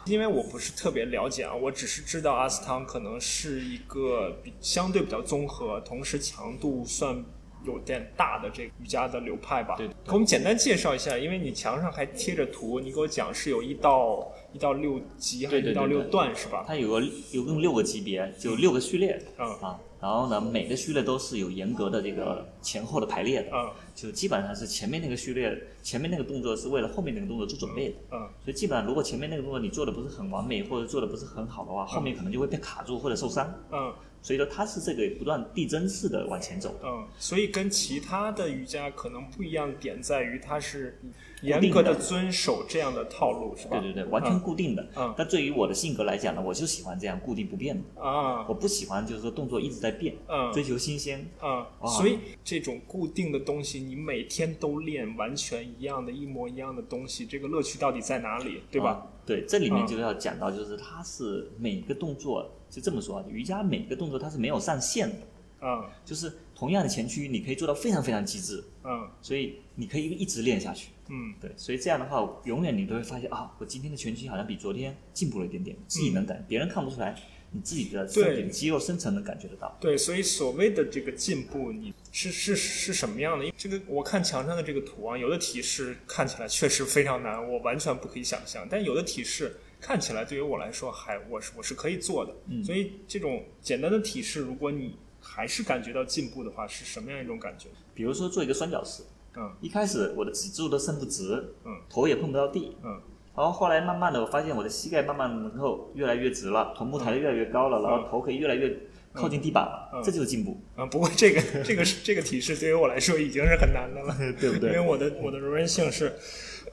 因为我不是特别了解啊，我只是知道阿斯汤可能是一个比相对比较综合，同时强度算。有点大的这个瑜伽的流派吧，对，给我们简单介绍一下，因为你墙上还贴着图，你给我讲是有一到一到六级，还是一到六段是吧？它有个有共六个级别，就六个序列，嗯。啊，然后呢，每个序列都是有严格的这个前后的排列的，嗯，就基本上是前面那个序列，前面那个动作是为了后面那个动作做准备的，嗯，所以基本上如果前面那个动作你做的不是很完美，或者做的不是很好的话，后面可能就会被卡住或者受伤，嗯。所以说它是这个不断递增式的往前走。嗯，所以跟其他的瑜伽可能不一样点在于它是严格的遵守这样的套路，是吧？对对对，完全固定的。嗯。但对于我的性格来讲呢，我就喜欢这样固定不变的。啊。我不喜欢就是说动作一直在变。嗯。追求新鲜。嗯。所以这种固定的东西，你每天都练完全一样的一模一样的东西，这个乐趣到底在哪里？对吧？对，这里面就要讲到，就是它是每个动作。就这么说啊，瑜伽每个动作它是没有上限的，嗯，就是同样的前屈，你可以做到非常非常极致，嗯，所以你可以一直练下去，嗯，对，所以这样的话，永远你都会发现啊，我今天的拳击好像比昨天进步了一点点，自己能感，别人看不出来，你自己的身体的肌肉深层能感觉得到。对，所以所谓的这个进步，你是是是什么样的？因为这个我看墙上的这个图啊，有的体式看起来确实非常难，我完全不可以想象，但有的体式。看起来对于我来说还我是我是可以做的，嗯所以这种简单的体式，如果你还是感觉到进步的话，是什么样一种感觉？比如说做一个三角式，嗯，一开始我的脊柱都伸不直，嗯，头也碰不到地，嗯，然后后来慢慢的我发现我的膝盖慢慢能够越来越直了，臀部抬得越来越高了，然后头可以越来越靠近地板了，嗯。这就是进步，啊，不过这个 这个是这个体式对于我来说已经是很难的了，对不对？因为？我的我的柔韧性是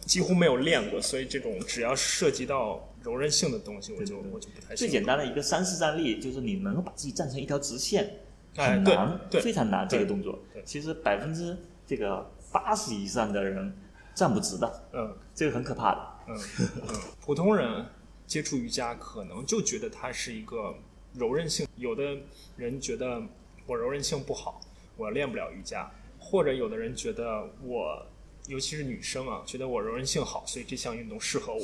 几乎没有练过，所以这种只要涉及到柔韧性的东西，我就我就不太行。最简单的一个三式站立，就是你能够把自己站成一条直线，很难，对。非常难这个动作。对。其实百分之这个八十以上的人站不直的，嗯这个很可怕的。嗯嗯，普通人接触瑜伽可能就觉得它是一个柔韧性，有的人觉得我柔韧性不好，我练不了瑜伽，或者有的人觉得我，尤其是女生啊，觉得我柔韧性好，所以这项运动适合我。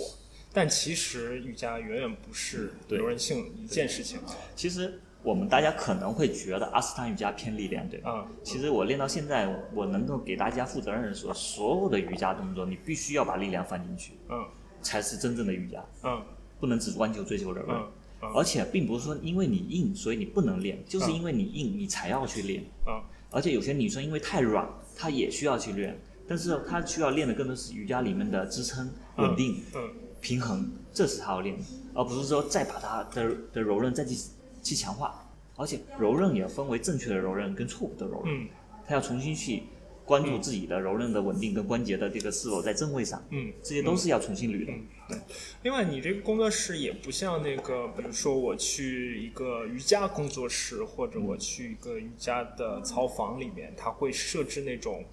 但其实瑜伽远远不是柔韧性一件事情其实我们大家可能会觉得阿斯汤瑜伽偏力量，对吧？嗯。其实我练到现在，我能够给大家负责任的说，所有的瑜伽动作你必须要把力量放进去，嗯才是真正的瑜伽，嗯不能只光求追求柔韧。嗯嗯而且并不是说因为你硬，所以你不能练，就是因为你硬，你才要去练。嗯而且有些女生因为太软，她也需要去练，但是她需要练的更多是瑜伽里面的支撑、稳定、嗯平衡，这是她要练的，而不是说再把她的的柔韧再去去强化。而且柔韧也分为正确的柔韧跟错误的柔韧，嗯。她要重新去关注自己的柔韧的稳定跟关节的这个是否在正位上，嗯，这些都是要重新捋的。对。另外，你这个工作室也不像那个，比如说我去一个瑜伽工作室，或者我去一个瑜伽的操房里面，它会设置那种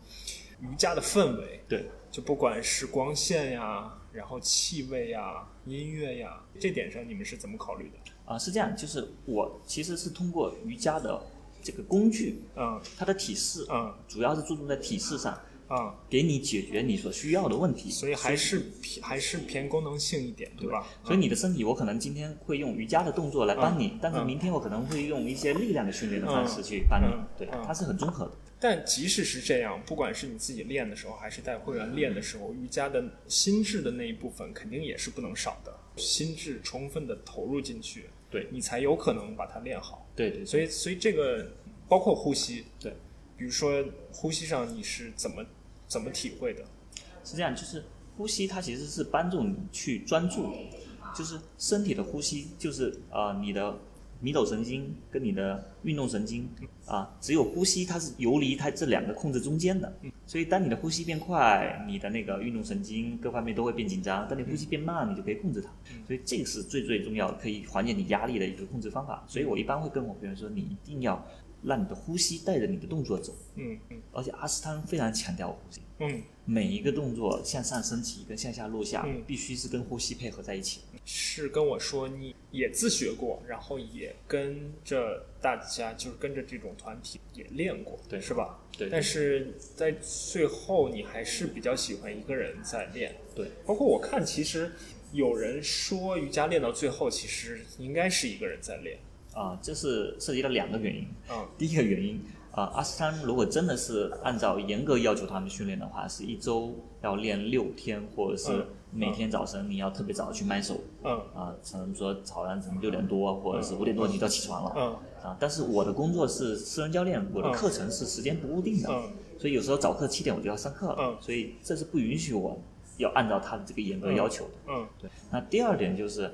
瑜伽的氛围，对，就不管是光线呀，然后气味呀、音乐呀，这点上你们是怎么考虑的？啊、是这样，就是我其实是通过瑜伽的这个工具，嗯它的体式，嗯主要是注重在体式上，嗯，给你解决你所需要的问题。所以还是偏还是偏功能性一点，对吧？所以你的身体，我可能今天会用瑜伽的动作来帮你，但是嗯明天我可能会用一些力量的训练的方式去帮你。嗯对，嗯它是很综合的。但即使是这样，不管是你自己练的时候，还是带会员练的时候，瑜伽的心智的那一部分肯定也是不能少的，心智充分的投入进去，对你才有可能把它练好。对对，所以，所以这个包括呼吸，对，比如说呼吸上你是怎么怎么体会的？是这样，就是呼吸它其实是帮助你去专注的，就是身体的呼吸，就是呃你的迷走神经跟你的运动神经啊、只有呼吸它是游离它这两个控制中间的，所以当你的呼吸变快，你的那个运动神经各方面都会变紧张；当你呼吸变慢，你就可以控制它。所以这个是最最重要的，可以缓解你压力的一个控制方法。所以我一般会跟我朋友说，你一定要让你的呼吸带着你的动作走，嗯嗯而且阿斯汤非常强调呼吸。嗯，每一个动作向上升起跟向下落下，嗯必须是跟呼吸配合在一起。是跟我说你也自学过，然后也跟着大家，就是跟着这种团体也练过，对是吧？对但是在最后，你还是比较喜欢一个人在练。对，包括我看，其实有人说瑜伽练到最后，其实应该是一个人在练。啊、这是涉及到两个原因。嗯第一个原因啊、阿斯汤如果真的是按照严格要求他们训练的话，是一周要练六天，或者是嗯每天早晨你要特别早去买手嗯啊，可能说早上可能六点多或者是五点多你就要起床了。嗯啊，但是我的工作是私人教练，我的嗯课程是时间不固定的，嗯所以有时候早课七点我就要上课了，嗯所以这是不允许我要按照他的这个严格要求的。嗯对，那第二点就是，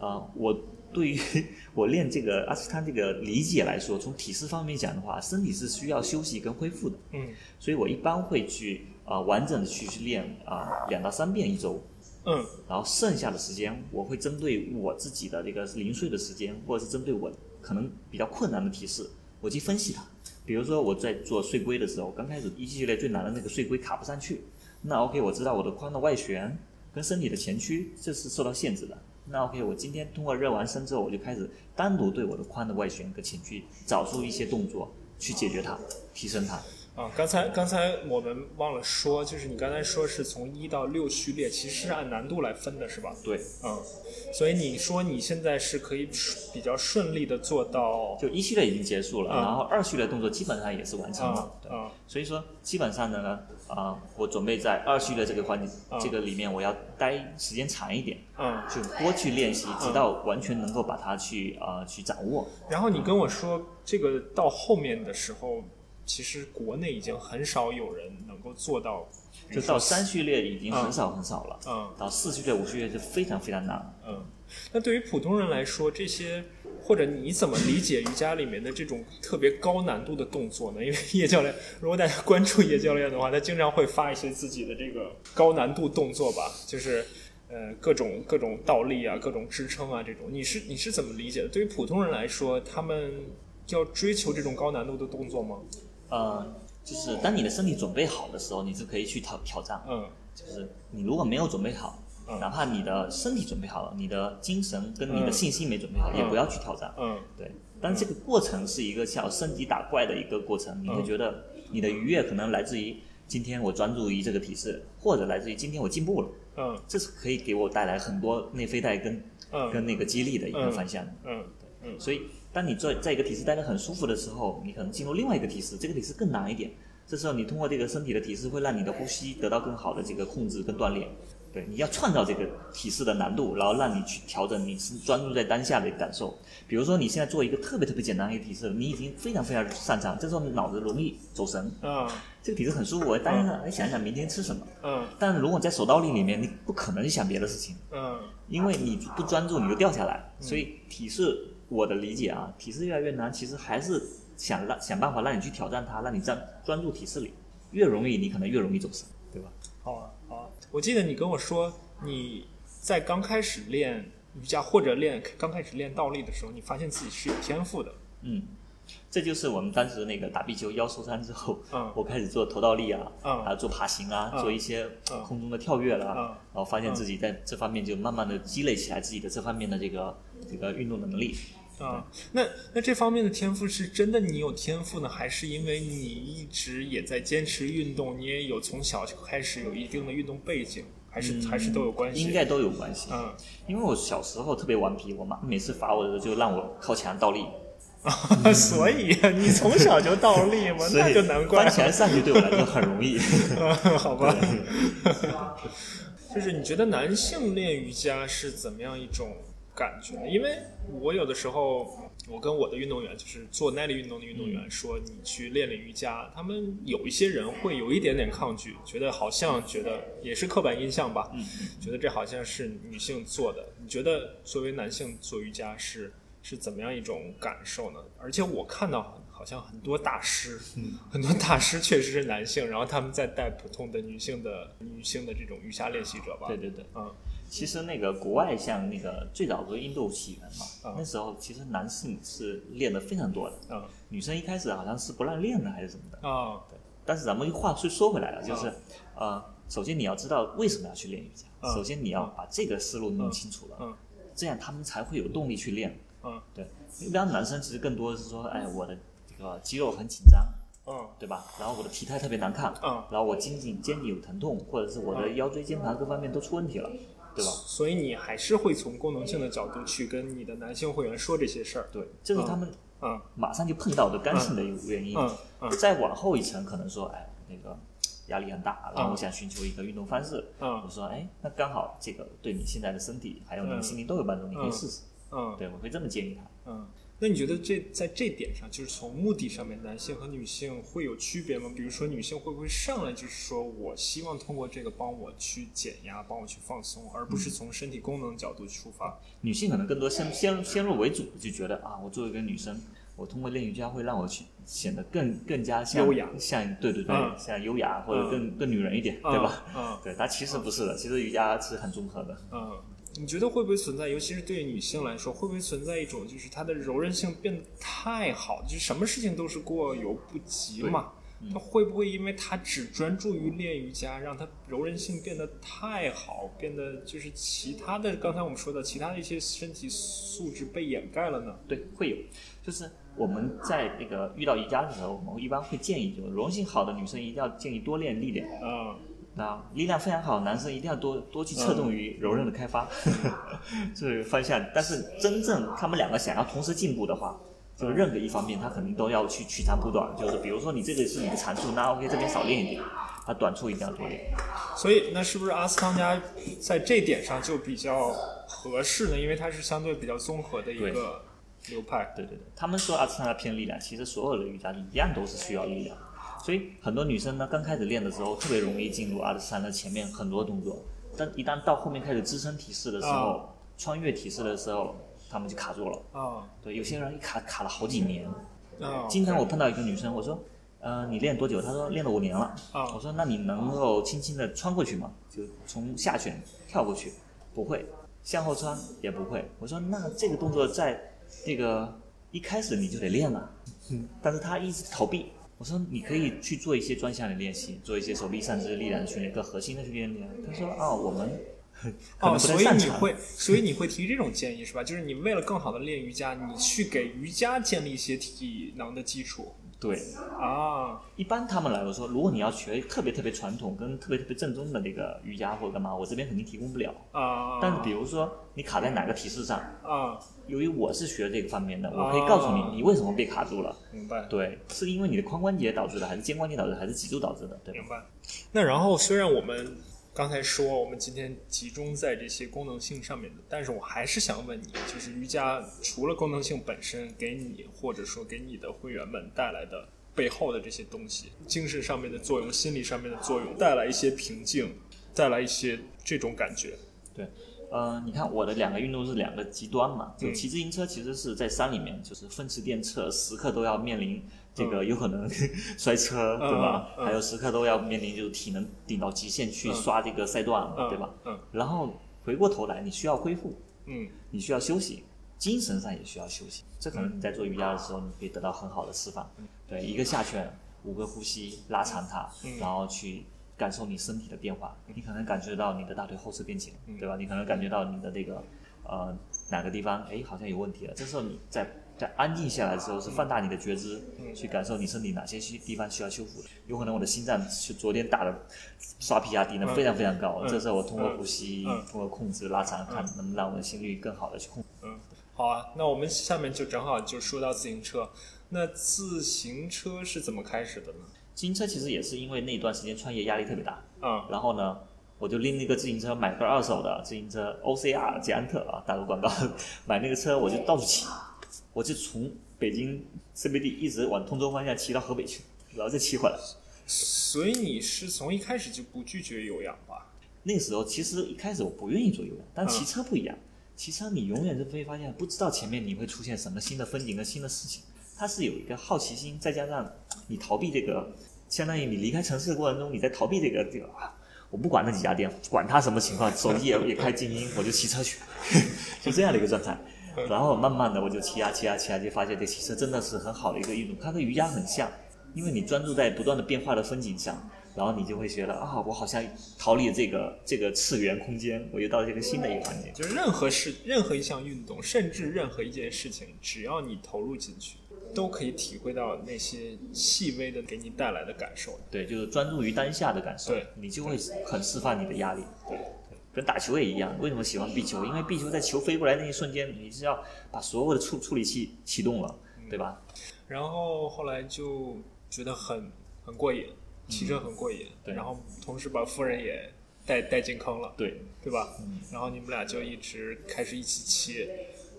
啊，我对于 我练这个阿斯汤这个理解来说，从体式方面讲的话，身体是需要休息跟恢复的，嗯所以我一般会去啊、呃完整的去去练啊、两到三遍一周，嗯然后剩下的时间我会针对我自己的这个零碎的时间，或者是针对我可能比较困难的体式，我去分析它。比如说我在做碎龟的时候，刚开始一系列最难的那个碎龟卡不上去，那 OK，我知道我的髋的外旋跟身体的前屈这是受到限制的。那 OK，我今天通过热完身之后，我就开始单独对我的髋的外旋跟前屈找出一些动作去解决它，提升它。啊，刚才刚才我们忘了说，就是你刚才说是从一到六序列，其实是按难度来分的，是吧？对，嗯，所以你说你现在是可以比较顺利的做到，就一系列已经结束了，嗯然后二序列动作基本上也是完成了。对啊啊所以说，基本上呢，啊、我准备在二序列这个环节、嗯这个里面，我要待时间长一点，嗯。就多去练习，直到完全能够把它去啊、去掌握。然后你跟我说，这个到后面的时候，其实国内已经很少有人能够做到，就到三序列已经很少很少了，嗯到四序列、五序列就非常非常难了。嗯。那对于普通人来说，这些或者你怎么理解瑜伽里面的这种特别高难度的动作呢？因为叶教练，如果大家关注叶教练的话，他经常会发一些自己的这个高难度动作吧，就是呃各种各种倒立啊，各种支撑啊这种。你是你是怎么理解的？对于普通人来说，他们要追求这种高难度的动作吗？呃，就是当你的身体准备好的时候，你是可以去挑挑战。嗯就是你如果没有准备好，嗯哪怕你的身体准备好了，你的精神跟你的信心没准备好，也不要去挑战。嗯对，但这个过程是一个像升级打怪的一个过程，你会觉得你的愉悦可能来自于今天我专注于这个体式，或者来自于今天我进步了，嗯这是可以给我带来很多内啡肽跟嗯跟那个激励的一个方向。嗯所以，当你在在一个体式待得很舒服的时候，你可能进入另外一个体式，这个体式更难一点。这时候，你通过这个身体的体式，会让你的呼吸得到更好的这个控制跟锻炼。对，你要创造这个体式的难度，然后让你去调整你是专注在当下的感受。比如说，你现在做一个特别特别简单的一个体式，你已经非常非常擅长，这时候你脑子容易走神。嗯这个体式很舒服，我当然来想一想明天吃什么。嗯但如果在手倒立里面，你不可能想别的事情。嗯因为你不专注，你就掉下来。所以体式，我的理解啊，体式越来越难，其实还是想让想办法让你去挑战它，让你专专注体式里，越容易你可能越容易走神，对吧？好啊好啊！我记得你跟我说，你在刚开始练瑜伽或者练刚开始练倒立的时候，你发现自己是有天赋的。嗯，这就是我们当时那个打壁球腰受伤之后，嗯我开始做头倒立啊，嗯还有做爬行啊，嗯做一些嗯空中的跳跃啦、嗯然后发现自己在这方面就慢慢的积累起来自己的这方面的这个这个运动的能力。啊，那那这方面的天赋是真的你有天赋呢，还是因为你一直也在坚持运动，你也有从小就开始有一定的运动背景，还是、还是都有关系？应该都有关系。嗯，因为我小时候特别顽皮，我妈每次罚我的时候就让我靠墙倒立，所以你从小就倒立 吗？所以那就难怪翻墙上去对我来说很容易。好吧。就是你觉得男性练瑜伽是怎么样一种感觉？因为我有的时候，我跟我的运动员，就是做耐力运动的运动员说，你去练练瑜伽，他们有一些人会有一点点抗拒，觉得好像觉得也是刻板印象吧，觉得这好像是女性做的。你觉得作为男性做瑜伽是是怎么样一种感受呢？而且我看到好像很多大师，很多大师确实是男性，然后他们在带普通的女性的女性的这种瑜伽练习者吧。对对对，嗯其实那个国外像那个最早不是印度起源嘛，啊那时候其实男性是练的非常多的，嗯。女生一开始好像是不让练的还是什么的。啊但是咱们话说说回来了，就是、呃，首先你要知道为什么要去练瑜伽，嗯。首先你要把这个思路弄清楚了，嗯。这样他们才会有动力去练。嗯。对，一般男生其实更多的是说，哎，我的这个肌肉很紧张，嗯。对吧？然后我的体态特别难看，嗯。然后我肩颈肩颈有疼痛，或者是我的腰椎间盘各方面都出问题了，对吧？所以你还是会从功能性的角度去跟你的男性会员说这些事儿。对，这是他们嗯马上就碰到的干性的原因。嗯嗯再往后一层，可能说，哎，那个压力很大，然后我想寻求一个运动方式，嗯我说，哎，那刚好这个对你现在的身体还有你的心灵都有帮助，你可以试试。嗯对，我会这么建议他。嗯，那你觉得这在这点上，就是从目的上面，男性和女性会有区别吗？比如说，女性会不会上来就是说我希望通过这个帮我去减压，帮我去放松，而不是从身体功能角度出发？女性可能更多先先先入为主，就觉得啊，我作为一个女生，我通过练瑜伽会让我去显得更更加像优雅像对对对，嗯像优雅或者更、更女人一点，嗯对吧？嗯对，但其实不是的，其实瑜伽是很综合的。嗯，你觉得会不会存在，尤其是对于女性来说，会不会存在一种就是她的柔韧性变得太好，就是什么事情都是过犹不及嘛？她会不会因为她只专注于练瑜伽，让她柔韧性变得太好，变得就是其他的刚才我们说的其他的一些身体素质被掩盖了呢？对，会有，就是我们在那个遇到瑜伽的时候，我们一般会建议，就是柔韧性好的女生一定要建议多练力量。啊、那力量非常好，男生一定要多多去侧重于柔韧的开发，这个方向。但是真正他们两个想要同时进步的话，就是任何一方面他肯定都要去取长补短。就是比如说你这个是你的长处，那 OK 这边少练一点，他短处一定要多练。所以那是不是阿斯汤加在这点上就比较合适呢？因为它是相对比较综合的一个流派。对对对，他们说阿斯汤加偏力量，其实所有的瑜伽一样都是需要力量。所以很多女生呢，刚开始练的时候特别容易进入阿斯汤加前面很多动作，但一旦到后面开始支撑体式的时候，穿越体式的时候，他们就卡住了。啊对，有些人一卡卡了好几年。啊，经常我碰到一个女生，我说，呃，你练多久？她说练了五年了。啊我说那你能够轻轻的穿过去吗？就从下旋跳过去，不会，向后穿也不会。我说那这个动作在那个一开始你就得练了，但是她一直逃避。我说你可以去做一些专项的练习，做一些手臂上肢力量的训练，更核心的去练练。他说啊，我们 可能哦，不所以。你会，所以你会提这种建议是吧？就是你为了更好的练瑜伽，你去给瑜伽建立一些体能的基础对，啊。一般他们来我说，如果你要学特别特别传统跟特别特别正宗的那个瑜伽或者干嘛，我这边肯定提供不了。啊，但是比如说你卡在哪个提示上，啊，由于我是学这个方面的，我可以告诉哦你你为什么被卡住了。明白。对，是因为你的髋关节导致的，还是肩关节导致的，还是脊柱导致的？对？明白。那然后虽然我们刚才说我们今天集中在这些功能性上面的，但是我还是想问你，就是瑜伽除了功能性本身给你或者说给你的会员们带来的背后的这些东西，精神上面的作用、心理上面的作用，带来一些平静，带来一些这种感觉。对，呃，你看我的两个运动是两个极端嘛，就嗯骑自行车其实是在山里面，就是风驰电掣，时刻都要面临这个有可能 摔车，对吧？还有时刻都要面临就是体能顶到极限去嗯刷这个赛段，嗯，对吧？？嗯然后回过头来，你需要恢复，嗯你需要休息，精神上也需要休息。这可能你在做瑜伽的时候，你可以得到很好的释放。对，一个下旋，五个呼吸，拉长它，嗯然后去感受你身体的变化。你可能感觉到你的大腿后侧变紧，嗯对吧？你可能感觉到你的这个呃哪个地方哎好像有问题了。这时候你在在安静下来之后，是放大你的觉知，嗯去感受你身体哪些需地方需要修复的。有可能我的心脏是昨天打的刷皮压低呢嗯非常非常高，嗯这时候我通过嗯呼吸，嗯通过控制拉长，看能不能让我的心率更好的去控制。嗯，好啊。那我们下面就正好就说到自行车。那自行车是怎么开始的呢？自行车其实也是因为那段时间创业压力特别大，嗯然后呢，我就拎那个自行车，买个二手的自行车，OCR 捷安特啊，打个广告，买那个车我就到处骑，我就从北京 CBD 一直往通州方向骑到河北去，然后再骑回来。所以你是从一开始就不拒绝有氧吧？那个时候其实一开始我不愿意做有氧，但嗯骑车不一样，骑车你永远是会发现不知道前面你会出现什么新的风景跟新的事情，它是有一个好奇心，再加上你逃避这个，相当于你离开城市的过程中，你在逃避这个这个啊，我不管那几家店，管它什么情况，手机也也开静音，我就骑车去，就这样的一个状态。然后慢慢的我就骑啊骑啊骑啊，就发现这骑车真的是很好的一个运动，它跟瑜伽很像，因为你专注在不断的变化的风景上，然后你就会觉得啊，我好像逃离这个这个次元空间，我又到了这个新的一个环境。就是任何事、任何一项运动，甚至任何一件事情，只要你投入进去，都可以体会到那些细微的给你带来的感受。对，就是专注于当下的感受对，你就会很释放你的压力。对，跟打球也一样，为什么喜欢壁球？因为壁球在球飞过来那一瞬间，你是要把所有的处处理器启动了，对吧？然后后来就觉得很很过瘾，骑车很过瘾，嗯对然后同时把夫人也带带进坑了，对，对吧？嗯然后你们俩就一直开始一起骑，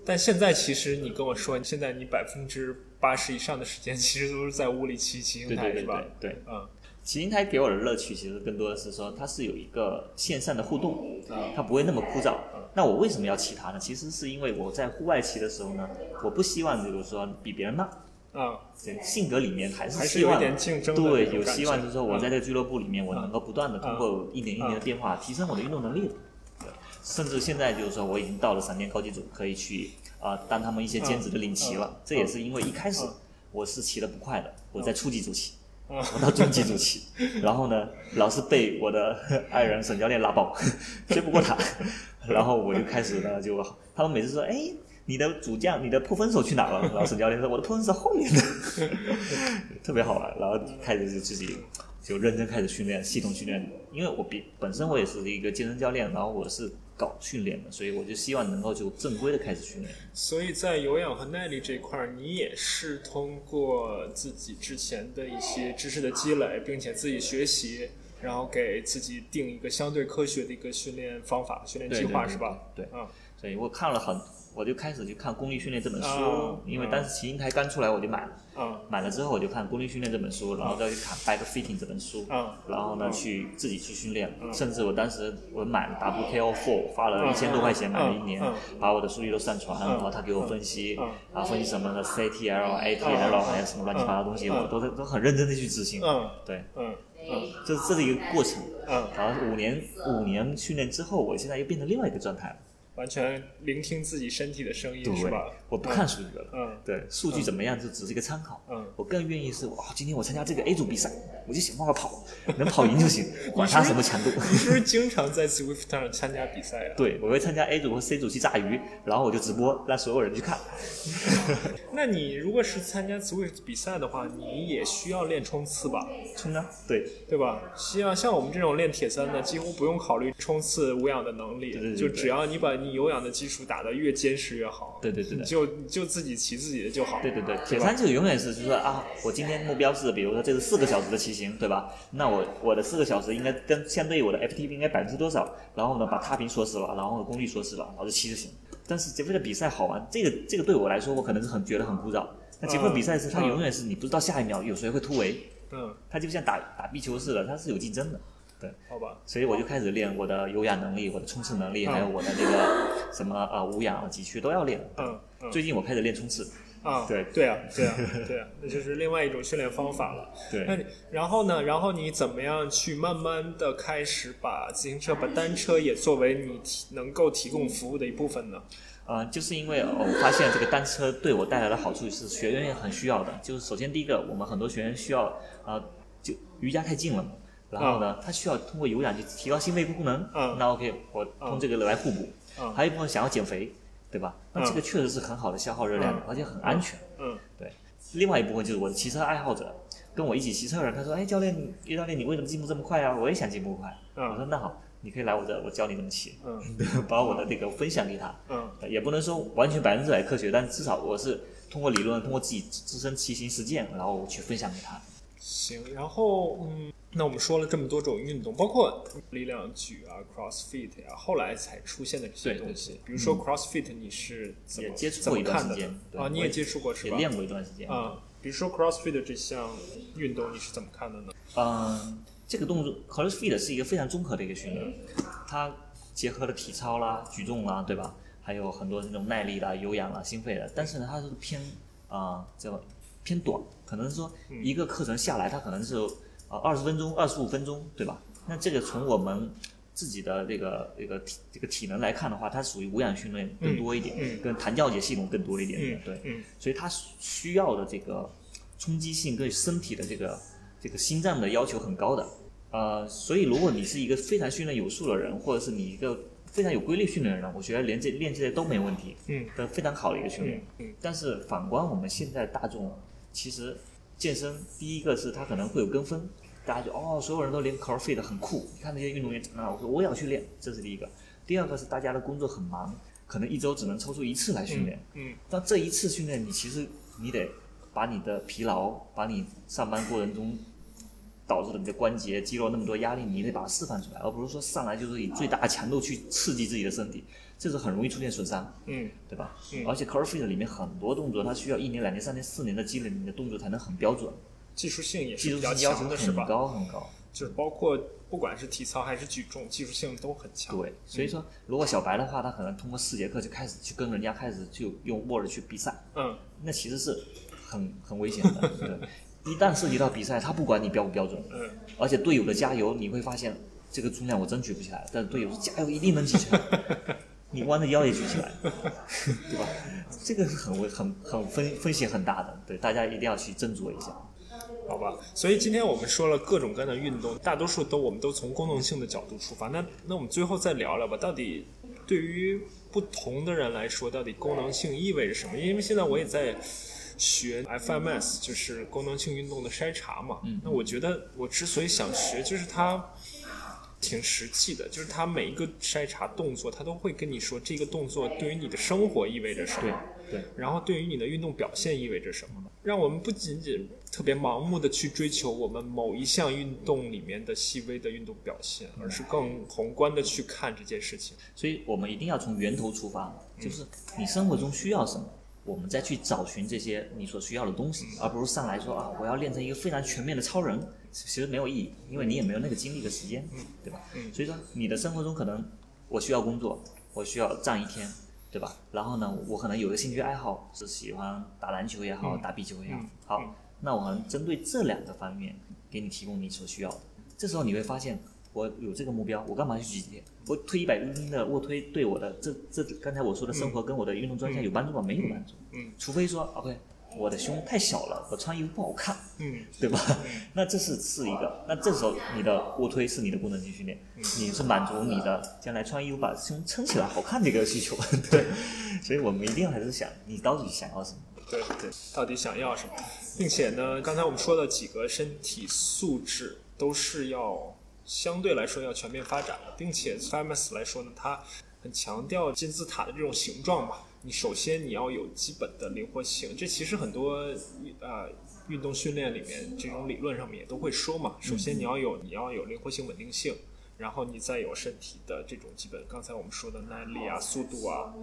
但现在其实你跟我说，现在你百分之八十以上的时间其实都是在屋里骑骑行台，对对对是吧对？对。嗯骑行台给我的乐趣，其实更多的是说它是有一个线上的互动，嗯。它不会那么枯燥。那我为什么要骑它呢？其实是因为我在户外骑的时候呢，我不希望就是说比别人慢，啊，对，性格里面还是还是希望有一点竞争的对，有希望就是说我在嗯这个俱乐部里面，我能够不断的通过一年一年的变化，提升我的运动能力的。甚至现在就是说我已经到了闪电高级组，可以去啊、当他们一些兼职的领骑了。嗯。这也是因为一开始嗯。我是骑的不快的，我在初级组骑。我到中级组去，然后呢，老是被我的爱人沈教练拉爆，追不过他，然后我就开始呢，就他们每次说，哎，你的主将，你的破分手去哪了？然后沈教练说，我的破分手后面的，特别好玩。然后开始就自己就认真开始训练，系统训练。因为我比本身我也是一个健身教练，然后我是搞训练的，所以我就希望能够就正规的开始训练。所以在有氧和耐力这一块儿，你也是通过自己之前的一些知识的积累，并且自己学习，然后给自己定一个相对科学的一个训练方法、训练计划，对对是吧？对嗯所以我看了很我就开始去看《功率训练》这本书，啊因为当时骑行台刚出来我就买了，嗯买了之后我就看《功率训练》这本书，然后再去看《Bike Fitting》这本书，嗯然后呢嗯去自己去训练，嗯甚至我当时我买了 WKO Four，花了嗯一千多块钱买了一年嗯，把我的数据都上传，嗯然后他给我分析然后分析什么的 CTL、ATL 嗯还有什么乱七八糟东西，嗯我都都很认真的去执行，嗯对，嗯嗯这这是一个过程。嗯，然后五年五年训练之后，我现在又变成另外一个状态了。完全聆听自己身体的声音是吧？，我不看数据了。嗯对，数据怎么样就只是一个参考。嗯我更愿意是哇，今天我参加这个 A 组比赛，我就想办法跑，能跑赢就行，管他什么强度。你是不是经常在 Swift 上参加比赛啊？对，我会参加 A 组和 C 组去炸鱼，然后我就直播，让所有人去看。那你如果是参加 Swift 比赛的话，你也需要练冲刺吧？冲啊！对，对吧？像像我们这种练铁三的，几乎不用考虑冲刺无氧的能力，对对对对就只要你把你有氧的基础打得越坚实越好，对对对对就就自己骑自己的就好。对对对，铁三就永远是就是说啊，我今天目标是比如说这是四个小时的骑行，对吧？那我我的四个小时应该跟相对于我的 FTP 应该百分之多少？然后呢，把踏频锁死了，然后功率锁死了，然后就骑就行。但是杰夫的比赛好玩，这个这个对我来说，我可能是很觉得很枯燥。那杰夫比赛是，它嗯永远是你不知道下一秒有谁会突围，嗯，它就像打打壁球似的，它是有竞争的。好吧，所以我就开始练我的有氧能力、我的冲刺能力，还有我的那个什么呃无氧极区都要练。嗯嗯最近我开始练冲刺，啊，对对啊，对啊，对啊，那就是另外一种训练方法了。那 对，你然后呢？然后你怎么样去慢慢的开始把自行车、把单车也作为你提能够提供服务的一部分呢？呃，就是因为、呃我发现这个单车对我带来的好处是学员也很需要的。就是首先第一个，我们很多学员需要呃，就瑜伽太近了嘛，然后呢，他需要通过有氧去提高心肺功能。嗯那 OK，我通这个来互补。嗯还有一部分想要减肥，对吧？那这个确实是很好的消耗热量而且很安全。嗯对，另外一部分就是我的骑车爱好者，跟我一起骑车的人，他说：“哎，教练，你叶教练，你为什么进步这么快啊？我也想进步快。我嗯说：“那好，你可以来我这，我教你怎么骑，嗯 把我的这个分享给他。嗯也不能说完全百分之百科学，但至少我是通过理论，通过自己自身骑行实践，然后去分享给他。行，然后嗯，那我们说了这么多种运动，包括力量举啊、CrossFit 呀、后来才出现的这些东西，比如说 CrossFit，你是怎么也接触过一段时间呢？啊，你也接触过是吧？也练过一段时间。啊，比如说 CrossFit 这项运动，你是怎么看的呢？嗯，这个动作 CrossFit 是一个非常综合的一个训练，它结合了体操啦、举重啦，对吧？还有很多那种耐力啦、有氧啦、心肺的，但是呢，它是偏啊、这个偏短，可能说一个课程下来，它可能是呃二十分钟、二十五分钟，对吧？那这个从我们自己的这个这个体这个体能来看的话，它属于无氧训练更多一点，嗯嗯跟弹跳节系统更多一点，嗯对。嗯所以它需要的这个冲击性对身体的这个这个心脏的要求很高的。呃，所以如果你是一个非常训练有素的人，或者是你一个非常有规律训练的人，我觉得连这练这些都没问题，嗯的非常好的一个训练嗯。嗯但是反观我们现在大众，其实健身第一个是它可能会有跟风，大家就哦，所有人都练 CrossFit 很酷，你看那些运动员啊，我说我也要去练，这是第一个。第二个是大家的工作很忙，可能一周只能抽出一次来训练。嗯但这一次训练，你其实你得把你的疲劳，把你上班过程中导致的你的关节、肌肉那么多压力，你得把它释放出来，而不是说上来就是以最大的强度去刺激自己的身体，这是很容易出现损伤，嗯对吧？嗯而且 CrossFit 里面很多动作，它需要一年、两年、三年、四年的积累，你的动作才能很标准，技术性也技术是比较性要求强的，是很？高很高。就是包括不管是体操还是举重，技术性都很强。对，所以说如果小白的话，他可能通过四节课就开始去跟人家开始就用 Word 去比赛，嗯那其实是很很危险的。对，一旦涉及到比赛，他不管你标不标准，嗯而且队友的加油，你会发现这个重量我真举不起来，但是队友说加油一定能举起来，你弯着腰也举起来，对吧？这个是很危很很风风险很大的，对，大家一定要去斟酌一下。好吧，所以今天我们说了各种各样的运动，大多数都我们都从功能性的角度出发。那那我们最后再聊聊吧，到底对于不同的人来说，到底功能性意味着什么？因为现在我也在学 FMS，就是功能性运动的筛查嘛。嗯那我觉得我之所以想学，就是它挺实际的，就是他每一个筛查动作，他都会跟你说这个动作对于你的生活意味着什么，对，然后对于你的运动表现意味着什么，让我们不仅仅特别盲目的去追求我们某一项运动里面的细微的运动表现，而是更宏观的去看这件事情。所以我们一定要从源头出发，就是你生活中需要什么。我们再去找寻这些你所需要的东西，而不是上来说啊，我要练成一个非常全面的超人，其实没有意义，因为你也没有那个精力和时间，对吧？所以说你的生活中可能我需要工作，我需要站一天，对吧？然后呢，我可能有个兴趣爱好是喜欢打篮球也好，打壁球也好，好，那我们针对这两个方面给你提供你所需要的，这时候你会发现。我有这个目标，我干嘛去举铁？我推一百公斤的卧推对我的这这刚才我说的生活跟我的运动专项有帮助吗？没有帮助。嗯，除非说 OK，我的胸太小了，我穿衣服不好看。嗯，对吧？那这是是一个。那这时候你的卧推是你的功能性训练，你是满足你的将来穿衣服把胸撑起来好看这个需求。对，所以我们一定还是想你到底想要什么？对对，到底想要什么？并且呢，刚才我们说的几个身体素质都是要。相对来说要全面发展的，并且 FAMOUS 来说呢，它很强调金字塔的这种形状嘛。你首先你要有基本的灵活性，这其实很多啊运动训练里面这种理论上面也都会说嘛。首先你要有你要有灵活性、稳定性。然后你再有身体的这种基本，刚才我们说的耐力啊、速度啊、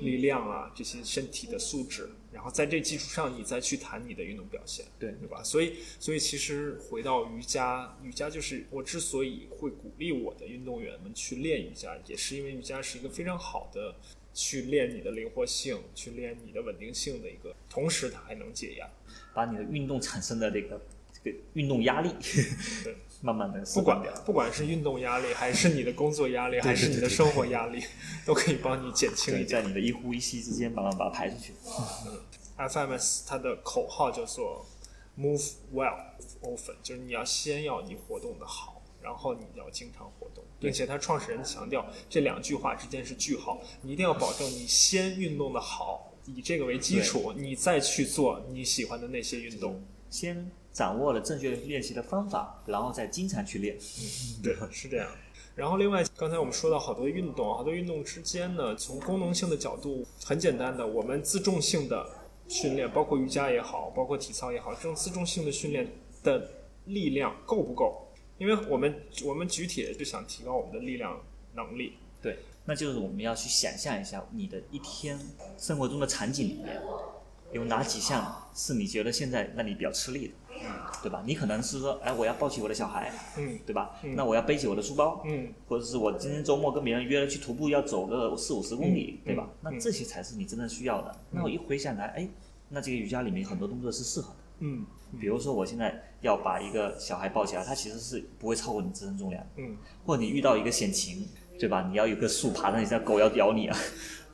力量啊这些身体的素质，然后在这基础上你再去谈你的运动表现，对对吧？所以，所以其实回到瑜伽，瑜伽就是我之所以会鼓励我的运动员们去练瑜伽，也是因为瑜伽是一个非常好的去练你的灵活性、去练你的稳定性的一个，同时它还能解压，把你的运动产生的这个这个运动压力。对。慢慢的，不管不管是运动压力，还是你的工作压力，还是你的生活压力，都可以帮你减轻一在你的一呼一吸之间，慢慢把它排出去。嗯，FMS 它的口号叫做 Move Well Often，就是你要先要你活动的好，然后你要经常并且他创始人强调这两句话之间是句号，你一定要保证你先运动的好，以这个为基础，你再去做你喜欢的那些运动，先。掌握了正确练习的方法，然后再经常去练。嗯，对，是这样。然后另外，刚才我们说到好多运动，好多运动之间呢，从功能性的角度，很简单的，我们自重性的训练，包括瑜伽也好，包括体操也好，这种自重性的训练的力量够不够？因为我们我们举铁就想提高我们的力量能力。对，那就是我们要去想象一下你的一天生活中的场景里面。有哪几项是你觉得现在让你比较吃力的，对吧？你可能是说，哎，我要抱起我的小孩，嗯，对吧？那我要背起我的书包，嗯，或者是我今天周末跟别人约了去徒步，要走个四五十公里，对吧？那这些才是你真正需要的。那我一回想来，哎，那这个瑜伽里面很多动作是适合的，嗯，比如说我现在要把一个小孩抱起来，他其实是不会超过你自身重量，嗯，或者你遇到一个险情，对吧？你要有个树爬上你，像狗要咬你啊。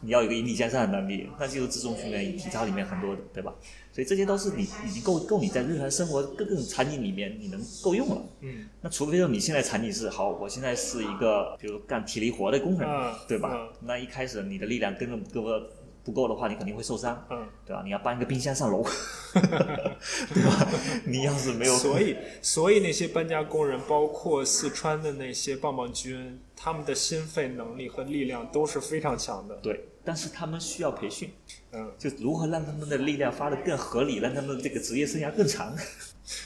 你要有个引体向上的能力，那就是自重训练，体操里面很多的，对吧？所以这些都是你已经够够你在日常生活各种场景里面你能够用了。嗯。那除非说你现在场景是好，我现在是一个比如干体力活的工人，对吧？那一开始你的力量跟着胳膊不够的话，你肯定会受伤，嗯，对吧？你要搬一个冰箱上楼，对吧？你要是没有，所以所以那些搬家工人，包括四川的那些棒棒军，他们的心肺能力和力量都是非常强的。对。但是他们需要培训，嗯，就如何让他们的力量发的更合理，让他们这个职业生涯更长。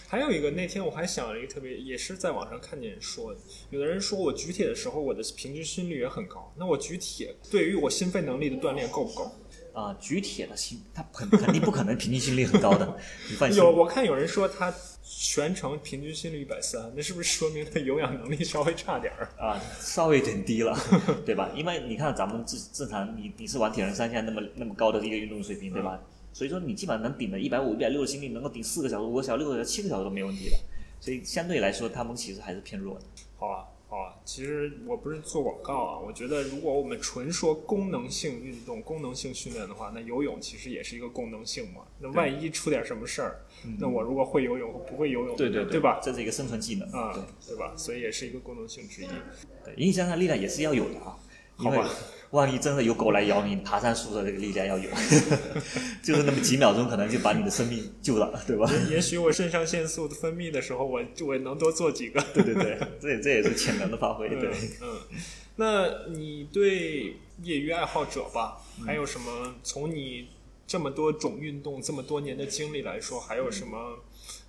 还有一个，那天我还想了一个特别，也是在网上看见人说，有的人说我举铁的时候，我的平均心率也很高，那我举铁对于我心肺能力的锻炼够不够？啊，举铁的心，他肯肯定不可能平均心率很高的，你放心。有，我看有人说他。全程平均心率一百三，那是不是说明他有氧能力稍微差点儿 啊？稍微有点低了，对吧？因为你看咱们正正常，你你是玩铁人三项那么那么高的一个运动水平，对吧？所以说你基本上能顶的一百五、一百六的心率，能够顶四个小时、五个小时、六个小时、七个小时都没问题的。所以相对来说，他们其实还是偏弱的。好啊。啊，其实我不是做广告啊，我觉得如果我们纯说功能性运动、功能性训练的话，那游泳其实也是一个功能性嘛。那万一出点什么事儿，那我如果会游泳和不会游泳，对对对吧？这是一个生存技能啊，对吧？所以也是一个功能性之一。对，影响的力量也是要有的啊。因为万一真的有狗来咬你，爬山术的这个力量要有，就是那么几秒钟，可能就把你的生命救了，对吧？也许我肾上腺素分泌的时候，我就我能多做几个。对对对，这这也是潜能的发挥。对，嗯，那你对业余爱好者吧，还有什么？从你这么多种运动这么多年的经历来说，还有什么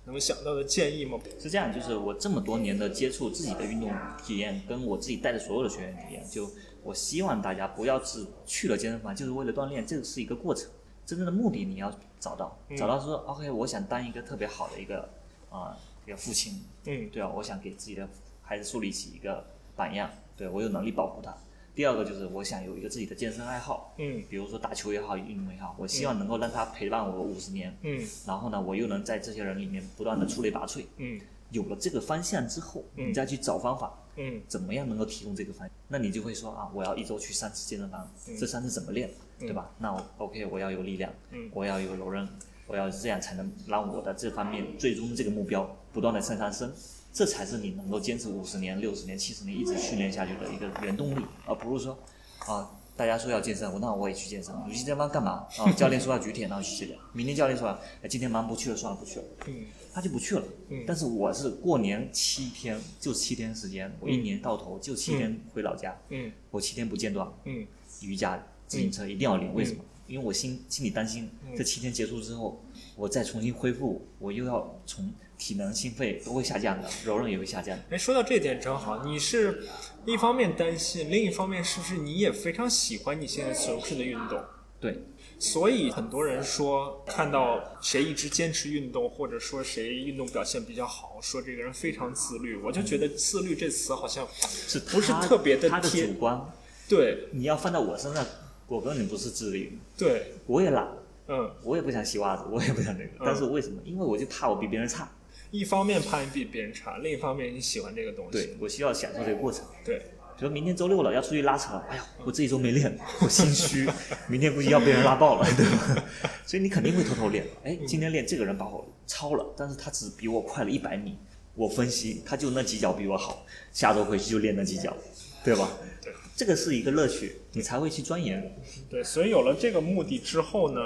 能想到的建议吗？是这样，就是我这么多年的接触自己的运动体验，跟我自己带的所有的学员体验，就我希望大家不要只去了健身房就是为了锻炼，这个是一个过程，真正的目的你要找到，找到说 OK，我想当一个特别好的一个啊一个父亲，嗯，对啊，我想给自己的孩子树立起一个榜样，对我有能力保护他。第二个就是我想有一个自己的健身爱好，嗯，比如说打球也好，运动也好，我希望能够让他陪伴我五十年，嗯，然后呢，我又能在这些人里面不断的出类拔萃，嗯，有了这个方向之后，你再去找方法，嗯，怎么样能够提供这个方向？那你就会说啊，我要一周去三次健身房，这三次怎么练，对吧？那我 OK，我要有力量，嗯，我要有柔韧，我要这样才能让我的这方面最终这个目标不断的向上升。这才是你能够坚持五十年、六十年、七十年一直训练下去的一个原动力，而不是说。啊，大家说要健身，我那我也去健身。你去健身房干嘛？啊，教练说要举铁，那我去举铁。明天教练说，哎，今天忙不去了，算了，不去了。嗯，他就不去了。嗯，但是我是过年七天，就七天时间，我一年到头就七天回老家。嗯，我七天不间断。嗯，瑜伽、自行车一定要练，为什么？因为我心心里担心，这七天结束之后，我再重新恢复，我又要从体能、心肺都会下降的，柔韧也会下降。哎，说到这点正好，你是一方面担心，另一方面是不是你也非常喜欢你现在从事的运动？对，所以很多人说看到谁一直坚持运动，或者说谁运动表现比较好，说这个人非常自律，我就觉得“自律”这词好像是不是特别的他的主观。对，你要放在我身上。我根本不是自律，对，我也懒，嗯，我也不想洗袜子，我也不想那个，但是为什么？因为我就怕我比别人差。一方面怕你比别人差，另一方面你喜欢这个东西。对，我需要享受这个过程。对，比如明天周六了，要出去拉扯，哎呀，我这一周没练，我心虚，明天估计要被人拉爆了，对吧？所以你肯定会偷偷练。哎，今天练这个人把我超了，但是他只比我快了一百米，我分析他就那几脚比我好，下周回去就练那几脚，对吧？对，这个是一个乐趣，你才会去钻研。对，所以有了这个目的之后呢，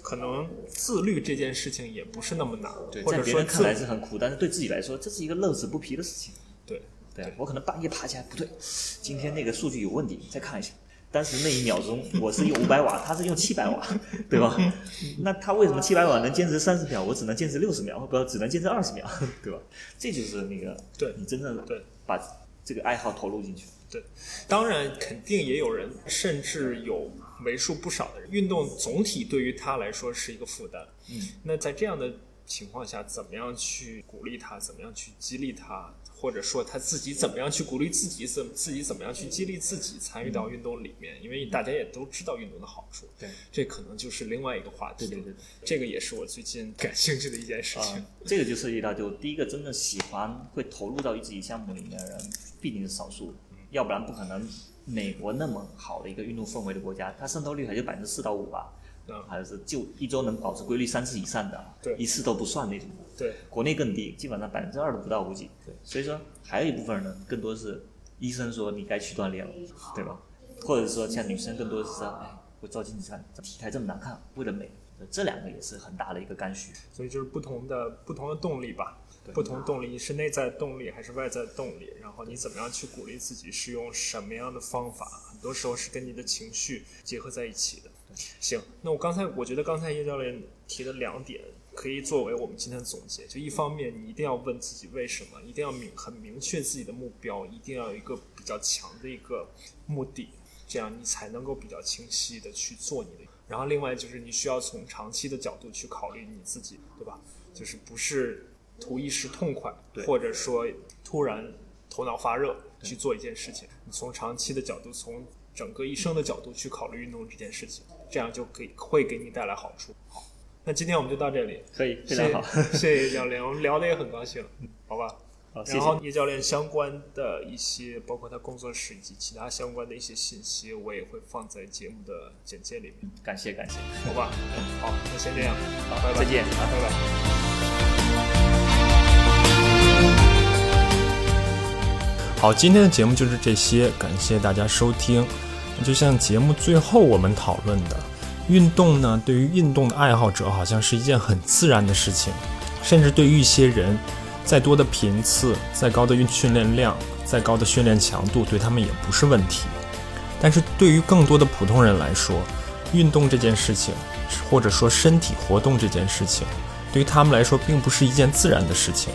可能自律这件事情也不是那么难。对，在别人看来是很苦，但是对自己来说，这是一个乐此不疲的事情。对，对我可能半夜爬起来，不对，今天那个数据有问题，再看一下。当时那一秒钟，我是用五百瓦，他是用七百瓦，对吧？那他为什么七百瓦能坚持三十秒，我只能坚持六十秒，不，只能坚持二十秒，对吧？这就是那个，对你真正的对把这个爱好投入进去。对，当然肯定也有人，甚至有为数不少的人，运动总体对于他来说是一个负担。嗯，那在这样的情况下，怎么样去鼓励他？怎么样去激励他？或者说他自己怎么样去鼓励自己？怎自己怎么样去激励自己参与到运动里面？因为大家也都知道运动的好处。对，这可能就是另外一个话题。对对对，这个也是我最近感兴趣的一件事情。这个就涉及到，就第一个真正喜欢会投入到自己项目里面的人，必定是少数。要不然不可能，美国那么好的一个运动氛围的国家，它渗透率还就百分之四到五吧，还是就一周能保持规律三次以上的，对，一次都不算那种。对，国内更低，基本上百分之二都不到估计。对，所以说还有一部分人呢，更多是医生说你该去锻炼了，对吧？或者说像女生更多是说哎，我照镜子看体态这么难看，为了美，这两个也是很大的一个刚需。所以就是不同的不同的动力吧。不同动力是内在动力还是外在动力？然后你怎么样去鼓励自己？是用什么样的方法？很多时候是跟你的情绪结合在一起的。行，那我刚才我觉得刚才叶教练提的两点可以作为我们今天的总结。就一方面，你一定要问自己为什么，一定要明很明确自己的目标，一定要有一个比较强的一个目的，这样你才能够比较清晰的去做你的。然后另外就是你需要从长期的角度去考虑你自己，对吧？就是不是。图一时痛快，或者说突然头脑发热去做一件事情，你从长期的角度，从整个一生的角度去考虑运动这件事情，这样就可以会给你带来好处。好，那今天我们就到这里，可以非常好，谢谢叶教练，我们聊的也很高兴，好吧？好，然后叶教练相关的一些，包括他工作室以及其他相关的一些信息，我也会放在节目的简介里面。感谢感谢，好吧？好，那先这样，好，拜拜，再见，拜拜。好，今天的节目就是这些，感谢大家收听。就像节目最后我们讨论的，运动呢，对于运动的爱好者好像是一件很自然的事情，甚至对于一些人，再多的频次、再高的运训练量、再高的训练强度，对他们也不是问题。但是对于更多的普通人来说，运动这件事情，或者说身体活动这件事情，对于他们来说并不是一件自然的事情，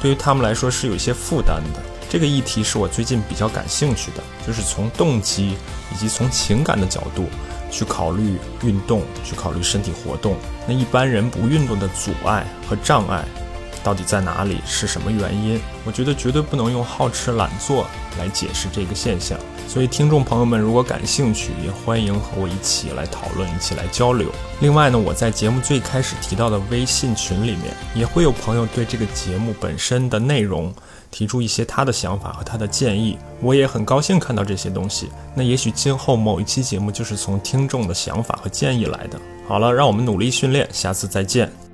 对于他们来说是有一些负担的。这个议题是我最近比较感兴趣的，就是从动机以及从情感的角度去考虑运动，去考虑身体活动。那一般人不运动的阻碍和障碍到底在哪里？是什么原因？我觉得绝对不能用好吃懒做来解释这个现象。所以，听众朋友们如果感兴趣，也欢迎和我一起来讨论，一起来交流。另外呢，我在节目最开始提到的微信群里面，也会有朋友对这个节目本身的内容。提出一些他的想法和他的建议，我也很高兴看到这些东西。那也许今后某一期节目就是从听众的想法和建议来的。好了，让我们努力训练，下次再见。